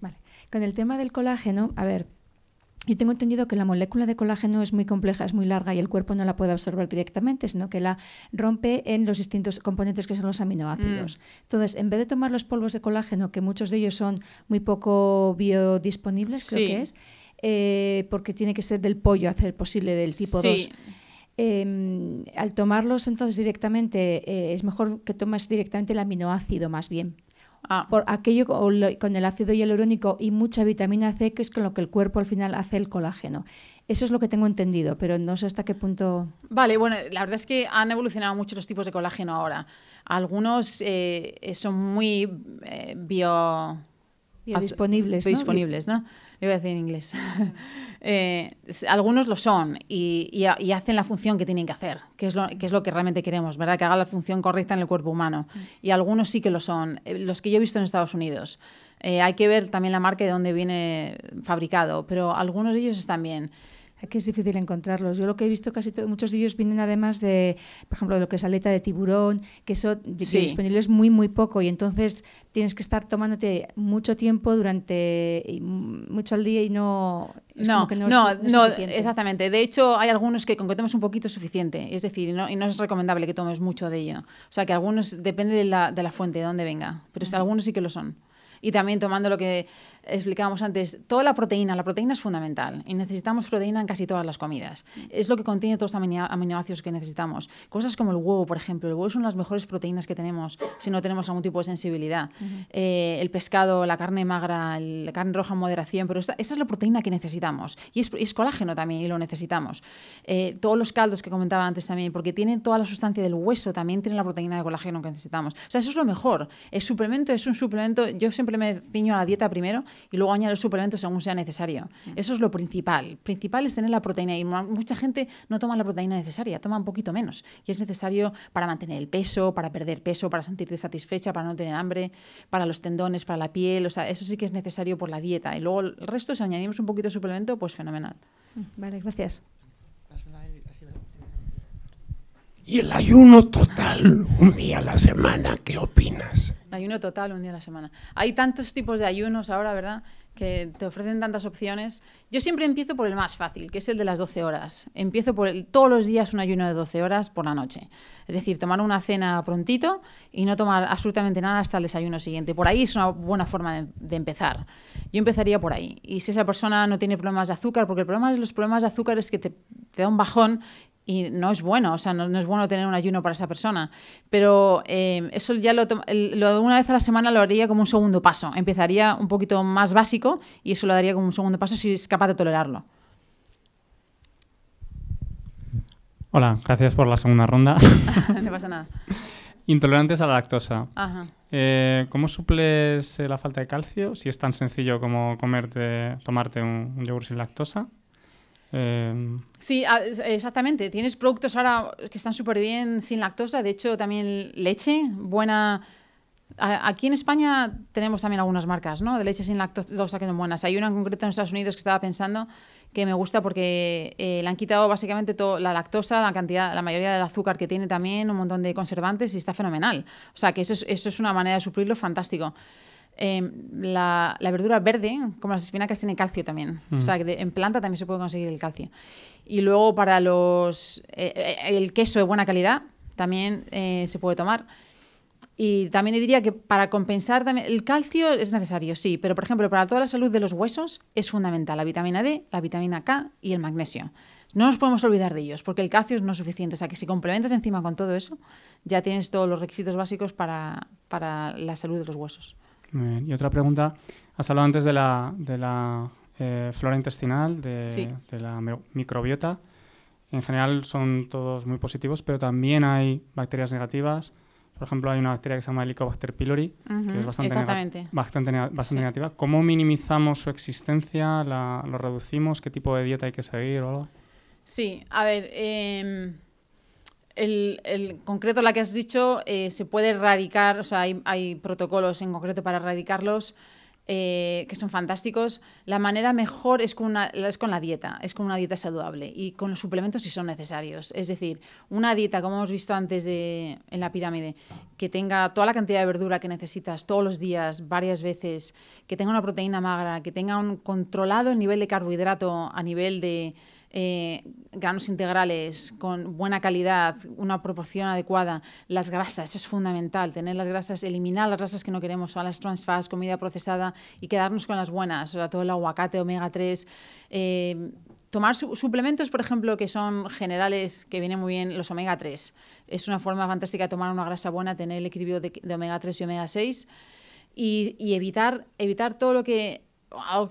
Speaker 2: Vale. Con el tema del colágeno, a ver, yo tengo entendido que la molécula de colágeno es muy compleja, es muy larga y el cuerpo no la puede absorber directamente, sino que la rompe en los distintos componentes que son los aminoácidos. Entonces, en vez de tomar los polvos de colágeno, que muchos de ellos son muy poco biodisponibles, creo que es, eh, porque tiene que ser del pollo, hacer posible del tipo
Speaker 1: Sí.
Speaker 2: 2. Eh, al tomarlos entonces directamente, eh, es mejor que tomes directamente el aminoácido más bien
Speaker 1: Ah,
Speaker 2: por aquello con el ácido hialurónico y mucha vitamina C, que es con lo que el cuerpo al final hace el colágeno. Eso es lo que tengo entendido, pero no sé hasta qué punto.
Speaker 1: Vale, bueno, la verdad es que han evolucionado mucho los tipos de colágeno ahora. Algunos eh, son muy eh, bio...
Speaker 2: Biodisponibles, ¿no?
Speaker 1: Biodisponibles, ¿no? Iba a decir en inglés. Eh, algunos lo son y, y y hacen la función que tienen que hacer, que es, lo, que es lo que realmente queremos, ¿verdad? Que haga la función correcta en el cuerpo humano. Y algunos sí que lo son. Eh, Los que yo he visto en Estados Unidos. Eh, hay que ver también la marca de dónde viene fabricado, pero algunos de ellos están bien.
Speaker 2: Aquí es difícil encontrarlos. Yo lo que he visto casi todo- muchos de ellos vienen además de, por ejemplo, de lo que es aleta de tiburón, que eso
Speaker 1: Sí.
Speaker 2: disponible es muy, muy poco y entonces tienes que estar tomándote mucho tiempo durante mucho al día y no.
Speaker 1: No, no,
Speaker 2: no, es- no es
Speaker 1: no,
Speaker 2: suficiente.
Speaker 1: exactamente. De hecho, hay algunos que con que tomes un poquito es suficiente. Es decir, y no, y no es recomendable que tomes mucho de ello. O sea, que algunos, depende de la, de la fuente, de dónde venga. Pero algunos sí que lo son. Y también tomando lo que explicábamos antes, toda la proteína, la proteína es fundamental y necesitamos proteína en casi todas las comidas. Es lo que contiene todos los amino- aminoácidos que necesitamos. Cosas como el huevo, por ejemplo. El huevo es una de las mejores proteínas que tenemos si no tenemos algún tipo de sensibilidad. Eh, el pescado, la carne magra, la carne roja en moderación, pero esa, esa es la proteína que necesitamos. Y es, y es colágeno también y lo necesitamos. Eh, todos los caldos que comentaba antes también, porque tienen toda la sustancia del hueso, también tiene la proteína de colágeno que necesitamos. O sea, eso es lo mejor. El suplemento es un suplemento, yo siempre me ciño a la dieta primero y luego añado el suplemento según sea necesario. Eso es lo principal. Principal es tener la proteína y mu- mucha gente no toma la proteína necesaria, toma un poquito menos. Y es necesario para mantener el peso, para perder peso, para sentirte satisfecha, para no tener hambre, para los tendones, para la piel. O sea, eso sí que es necesario por la dieta. Y luego el resto, si añadimos un poquito de suplemento, pues fenomenal.
Speaker 2: Vale, gracias.
Speaker 6: Y
Speaker 5: el ayuno total, un día a la semana, ¿qué opinas?
Speaker 1: Ayuno total, un día a la semana. Hay tantos tipos de ayunos ahora, ¿verdad? Que te ofrecen tantas opciones. Yo siempre empiezo por el más fácil, que es el de las 12 horas. Empiezo por el, todos los días un ayuno de 12 horas por la noche. Es decir, tomar una cena prontito y no tomar absolutamente nada hasta el desayuno siguiente. Por ahí es una buena forma de, empezar. Yo empezaría por ahí. Y si esa persona no tiene problemas de azúcar, porque el problema de los problemas de azúcar es que te, te da un bajón y no es bueno, o sea, no, no, es bueno tener un ayuno para esa persona. Pero eh, eso ya lo, lo, una vez a la semana lo haría como un segundo paso. Empezaría un poquito más básico y eso lo daría como un segundo paso si es capaz de tolerarlo.
Speaker 4: Hola, gracias por la segunda ronda.
Speaker 1: no pasa nada.
Speaker 4: Intolerantes a la lactosa.
Speaker 1: Ajá.
Speaker 4: Eh, ¿Cómo suples eh, la falta de calcio? Si es tan sencillo como comerte, tomarte un, un yogur sin lactosa.
Speaker 1: Eh... Sí, exactamente. Tienes productos ahora que están súper bien sin lactosa. De hecho, también leche, buena. Aquí en España tenemos también algunas marcas ¿no? de leche sin lactosa que son buenas. Hay una en concreto en Estados Unidos que estaba pensando que me gusta porque eh, le han quitado básicamente toda la lactosa, la cantidad, la mayoría del azúcar que tiene también, un montón de conservantes y está fenomenal. O sea que eso es, eso es una manera de suplirlo fantástico. Eh, la, la, verdura verde, como las espinacas, tiene calcio también. Mm. O sea, que de, en planta también se puede conseguir el calcio. Y luego para los eh, el queso de buena calidad también eh, se puede tomar. Y también diría que para compensar también, el calcio es necesario, sí, pero por ejemplo para toda la salud de los huesos es fundamental la vitamina D, la vitamina K y el magnesio. No nos podemos olvidar de ellos, porque el calcio no es suficiente. O sea que si complementas encima con todo eso, ya tienes todos los requisitos básicos para, para la salud de los huesos.
Speaker 4: Bien. Y otra pregunta, has hablado antes de la, de la eh, flora intestinal, de,
Speaker 1: sí.
Speaker 4: de, la microbiota. En general son todos muy positivos, pero también hay bacterias negativas. Por ejemplo, hay una bacteria que se llama Helicobacter pylori,
Speaker 1: uh -huh.
Speaker 4: que es bastante, nega bastante, bastante
Speaker 1: Sí.
Speaker 4: negativa. ¿Cómo minimizamos su existencia? La, ¿Lo reducimos? ¿Qué tipo de dieta hay que seguir o algo?
Speaker 1: Sí, a ver, eh, el, el, concreto la que has dicho eh, se puede erradicar, o sea, hay, hay, protocolos en concreto para erradicarlos eh, que son fantásticos. La manera mejor es con, una, es con la dieta, es con una dieta saludable y con los suplementos si son necesarios. Es decir, una dieta, como hemos visto antes de, en la pirámide, que tenga toda la cantidad de verdura que necesitas todos los días, varias veces, que tenga una proteína magra, que tenga un controlado el nivel de carbohidrato a nivel de eh, granos integrales con buena calidad, una proporción adecuada, las grasas, es fundamental, tener las grasas, eliminar las grasas que no queremos, las trans fats, comida procesada y quedarnos con las buenas, todo el aguacate, omega 3, eh, tomar su suplementos, por ejemplo, que son generales, que vienen muy bien, los omega 3, es una forma fantástica de tomar una grasa buena, tener el equilibrio de, de omega 3 y omega 6 y, y evitar, evitar todo lo que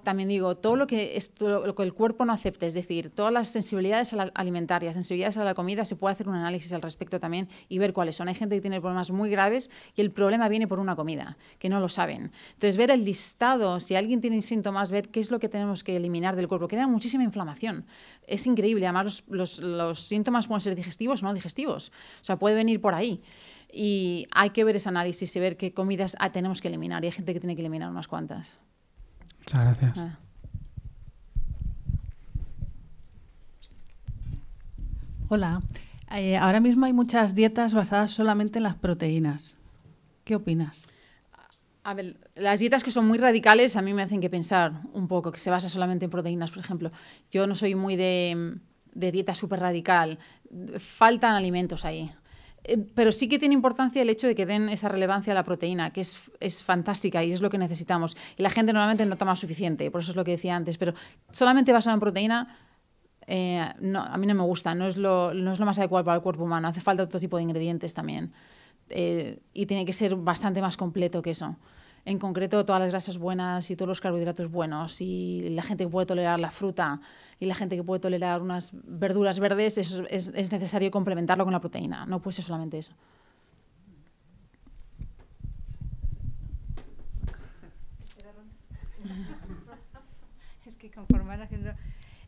Speaker 1: también digo, todo lo que, lo que el cuerpo no acepte, es decir, todas las sensibilidades alimentarias, sensibilidades a la comida, se puede hacer un análisis al respecto también y ver cuáles son. Hay gente que tiene problemas muy graves y el problema viene por una comida, que no lo saben. Entonces, ver el listado, si alguien tiene síntomas, ver qué es lo que tenemos que eliminar del cuerpo, crea muchísima inflamación. Es increíble, además los, los, los síntomas pueden ser digestivos o no digestivos, o sea, puede venir por ahí. Y hay que ver ese análisis y ver qué comidas tenemos que eliminar. Y hay gente que tiene que eliminar unas cuantas.
Speaker 4: Muchas gracias.
Speaker 1: Ah.
Speaker 6: Hola. Eh, ahora mismo hay muchas dietas basadas solamente en las proteínas. ¿Qué opinas?
Speaker 1: A ver, las dietas que son muy radicales a mí me hacen que pensar un poco, que se basa solamente en proteínas, por ejemplo. Yo no soy muy de, de dieta súper radical. Faltan alimentos ahí. Eh, pero sí que tiene importancia el hecho de que den esa relevancia a la proteína, que es, es, fantástica y es lo que necesitamos. Y la gente normalmente no toma suficiente, por eso es lo que decía antes, pero solamente basado en proteína, eh, no, a mí no me gusta, no es, lo, no es lo más adecuado para el cuerpo humano, hace falta otro tipo de ingredientes también. Eh, y tiene que ser bastante más completo que eso. En concreto, todas las grasas buenas y todos los carbohidratos buenos y la gente que puede tolerar la fruta y la gente que puede tolerar unas verduras verdes, es, es, es necesario complementarlo con la proteína. No puede ser solamente eso.
Speaker 2: Es que conforme haciendo...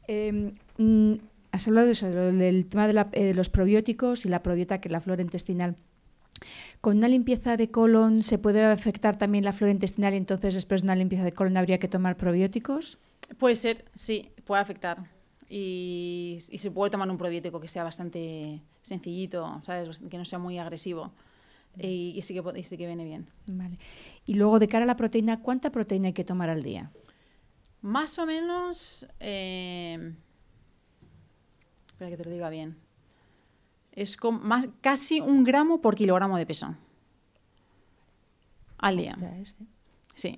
Speaker 2: Eh, mm, has hablado de eso, del tema de, la, eh, los probióticos y la probiota, que la flora intestinal. ¿Con una limpieza de colon se puede afectar también la flora intestinal y entonces después de una limpieza de colon habría que tomar probióticos?
Speaker 1: Puede ser, sí, puede afectar. Y, y, se puede tomar un probiótico que sea bastante sencillito, ¿sabes? Que no sea muy agresivo. Y, y sí, que, y sí que viene bien.
Speaker 2: Vale. Y luego, de cara a la proteína, ¿cuánta proteína hay que tomar al día?
Speaker 1: Más o menos... eh, espera que te lo diga bien. Es com- más, casi un gramo por kilogramo de peso. Al día.
Speaker 2: ¿eh?
Speaker 1: Sí.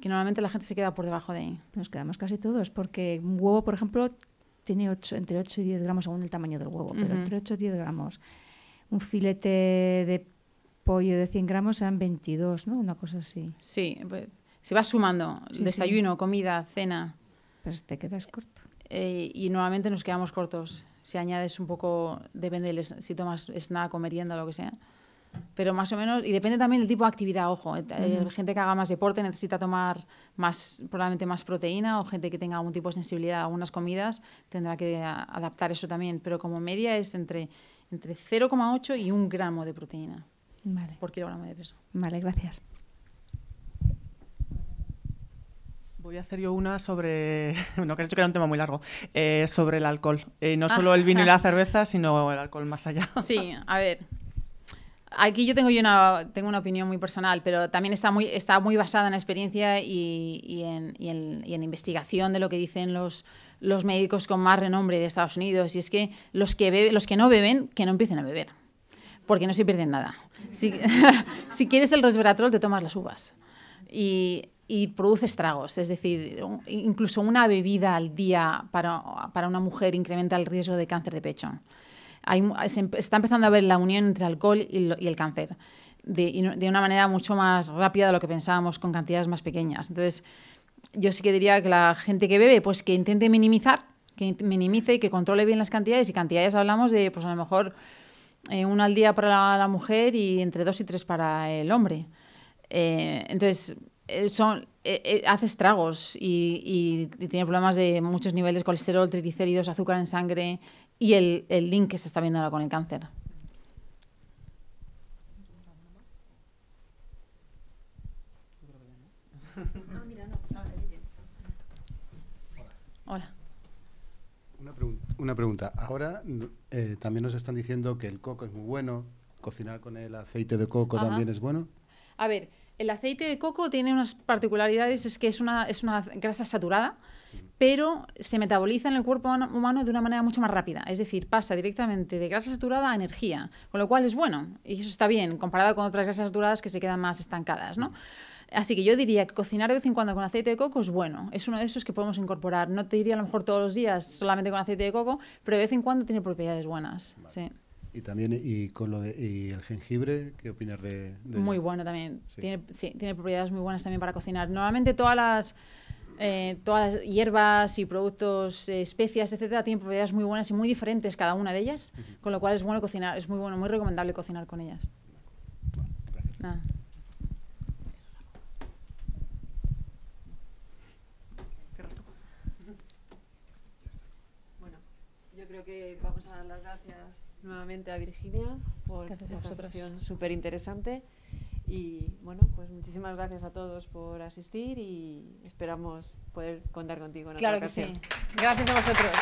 Speaker 1: Que normalmente la gente se queda por debajo de ahí.
Speaker 2: Nos quedamos casi todos, porque un huevo, por ejemplo, tiene ocho- entre 8 y 10 gramos según el tamaño del huevo, pero entre 8 y 10 gramos. Un filete de pollo de 100 gramos eran 22, ¿no? Una cosa así.
Speaker 1: Sí, pues, se va sumando
Speaker 2: Sí, sí.
Speaker 1: desayuno, comida, cena.
Speaker 2: Pero te quedas corto.
Speaker 1: eh, y normalmente nos quedamos cortos. Si añades un poco, depende del si tomas snack o merienda o lo que sea. Pero más o menos, y depende también del tipo de actividad, ojo. eh, Hay gente que haga más deporte necesita tomar más, probablemente más proteína, o gente que tenga algún tipo de sensibilidad a algunas comidas tendrá que adaptar eso también. Pero como media es entre, entre 0,8 y un gramo de proteína
Speaker 2: Vale,
Speaker 1: por kilogramo de peso.
Speaker 2: vale, gracias.
Speaker 9: Voy a hacer yo una sobre, no que has dicho que era un tema muy largo, eh, sobre el alcohol. Eh, no solo el vino y la cerveza, sino el alcohol más allá.
Speaker 1: Sí, a ver. Aquí yo tengo yo una, tengo una opinión muy personal, pero también está muy, está muy basada en la experiencia y, y en, y en- y en investigación de lo que dicen los, los médicos con más renombre de Estados Unidos. Y es que los que, bebe- los que no beben, que no empiecen a beber, porque no se pierden nada. Si, si quieres el resveratrol, te tomas las uvas. Y, y produce estragos, es decir, incluso una bebida al día para, para una mujer incrementa el riesgo de cáncer de pecho está empezando a ver la unión entre alcohol y, el cáncer de, de una manera mucho más rápida de lo que pensábamos con cantidades más pequeñas. Entonces, yo sí que diría que la gente que bebe, pues que intente minimizar, que minimice y que controle bien las cantidades. Y cantidades hablamos de, pues a lo mejor, eh, una al día para la, mujer y entre dos y tres para el hombre. Eh, entonces, son, eh, eh, hace estragos y, y- y tiene problemas de muchos niveles colesterol, triglicéridos, azúcar en sangre y el, el link que se está viendo ahora con el cáncer. Hola.
Speaker 10: Una, pregun- una pregunta. Ahora eh, también nos están diciendo que el coco es muy bueno, cocinar con el aceite de coco
Speaker 1: Ajá.
Speaker 10: también es bueno.
Speaker 1: A ver, el aceite de coco tiene unas particularidades, es que es una, es una grasa saturada, pero se metaboliza en el cuerpo humano, de una manera mucho más rápida. Es decir, pasa directamente de grasa saturada a energía, con lo cual es bueno. Y eso está bien, comparado con otras grasas saturadas que se quedan más estancadas, ¿no? Así que yo diría que cocinar de vez en cuando con aceite de coco es bueno. Es uno de esos que podemos incorporar. No te diría a lo mejor todos los días solamente con aceite de coco, pero de vez en cuando tiene propiedades buenas. Sí.
Speaker 10: Y también y con lo de y el jengibre, ¿qué opinas de, de-
Speaker 1: Muy bueno también.
Speaker 10: Sí.
Speaker 1: Tiene, sí, tiene propiedades muy buenas también para cocinar. Normalmente todas las, eh, todas las hierbas y productos, eh, especias, etcétera, tienen propiedades muy buenas y muy diferentes cada una de ellas, con lo cual es bueno cocinar, es muy bueno, muy recomendable cocinar con ellas. Nada.
Speaker 11: Bueno, yo creo que vamos a dar las gracias nuevamente a Virginia por
Speaker 1: Gracias
Speaker 11: esta sesión súper interesante. Y bueno, pues muchísimas gracias a todos por asistir y esperamos poder contar contigo en
Speaker 1: Claro
Speaker 11: otra
Speaker 1: que sí.
Speaker 11: ocasión.
Speaker 1: Gracias a vosotros.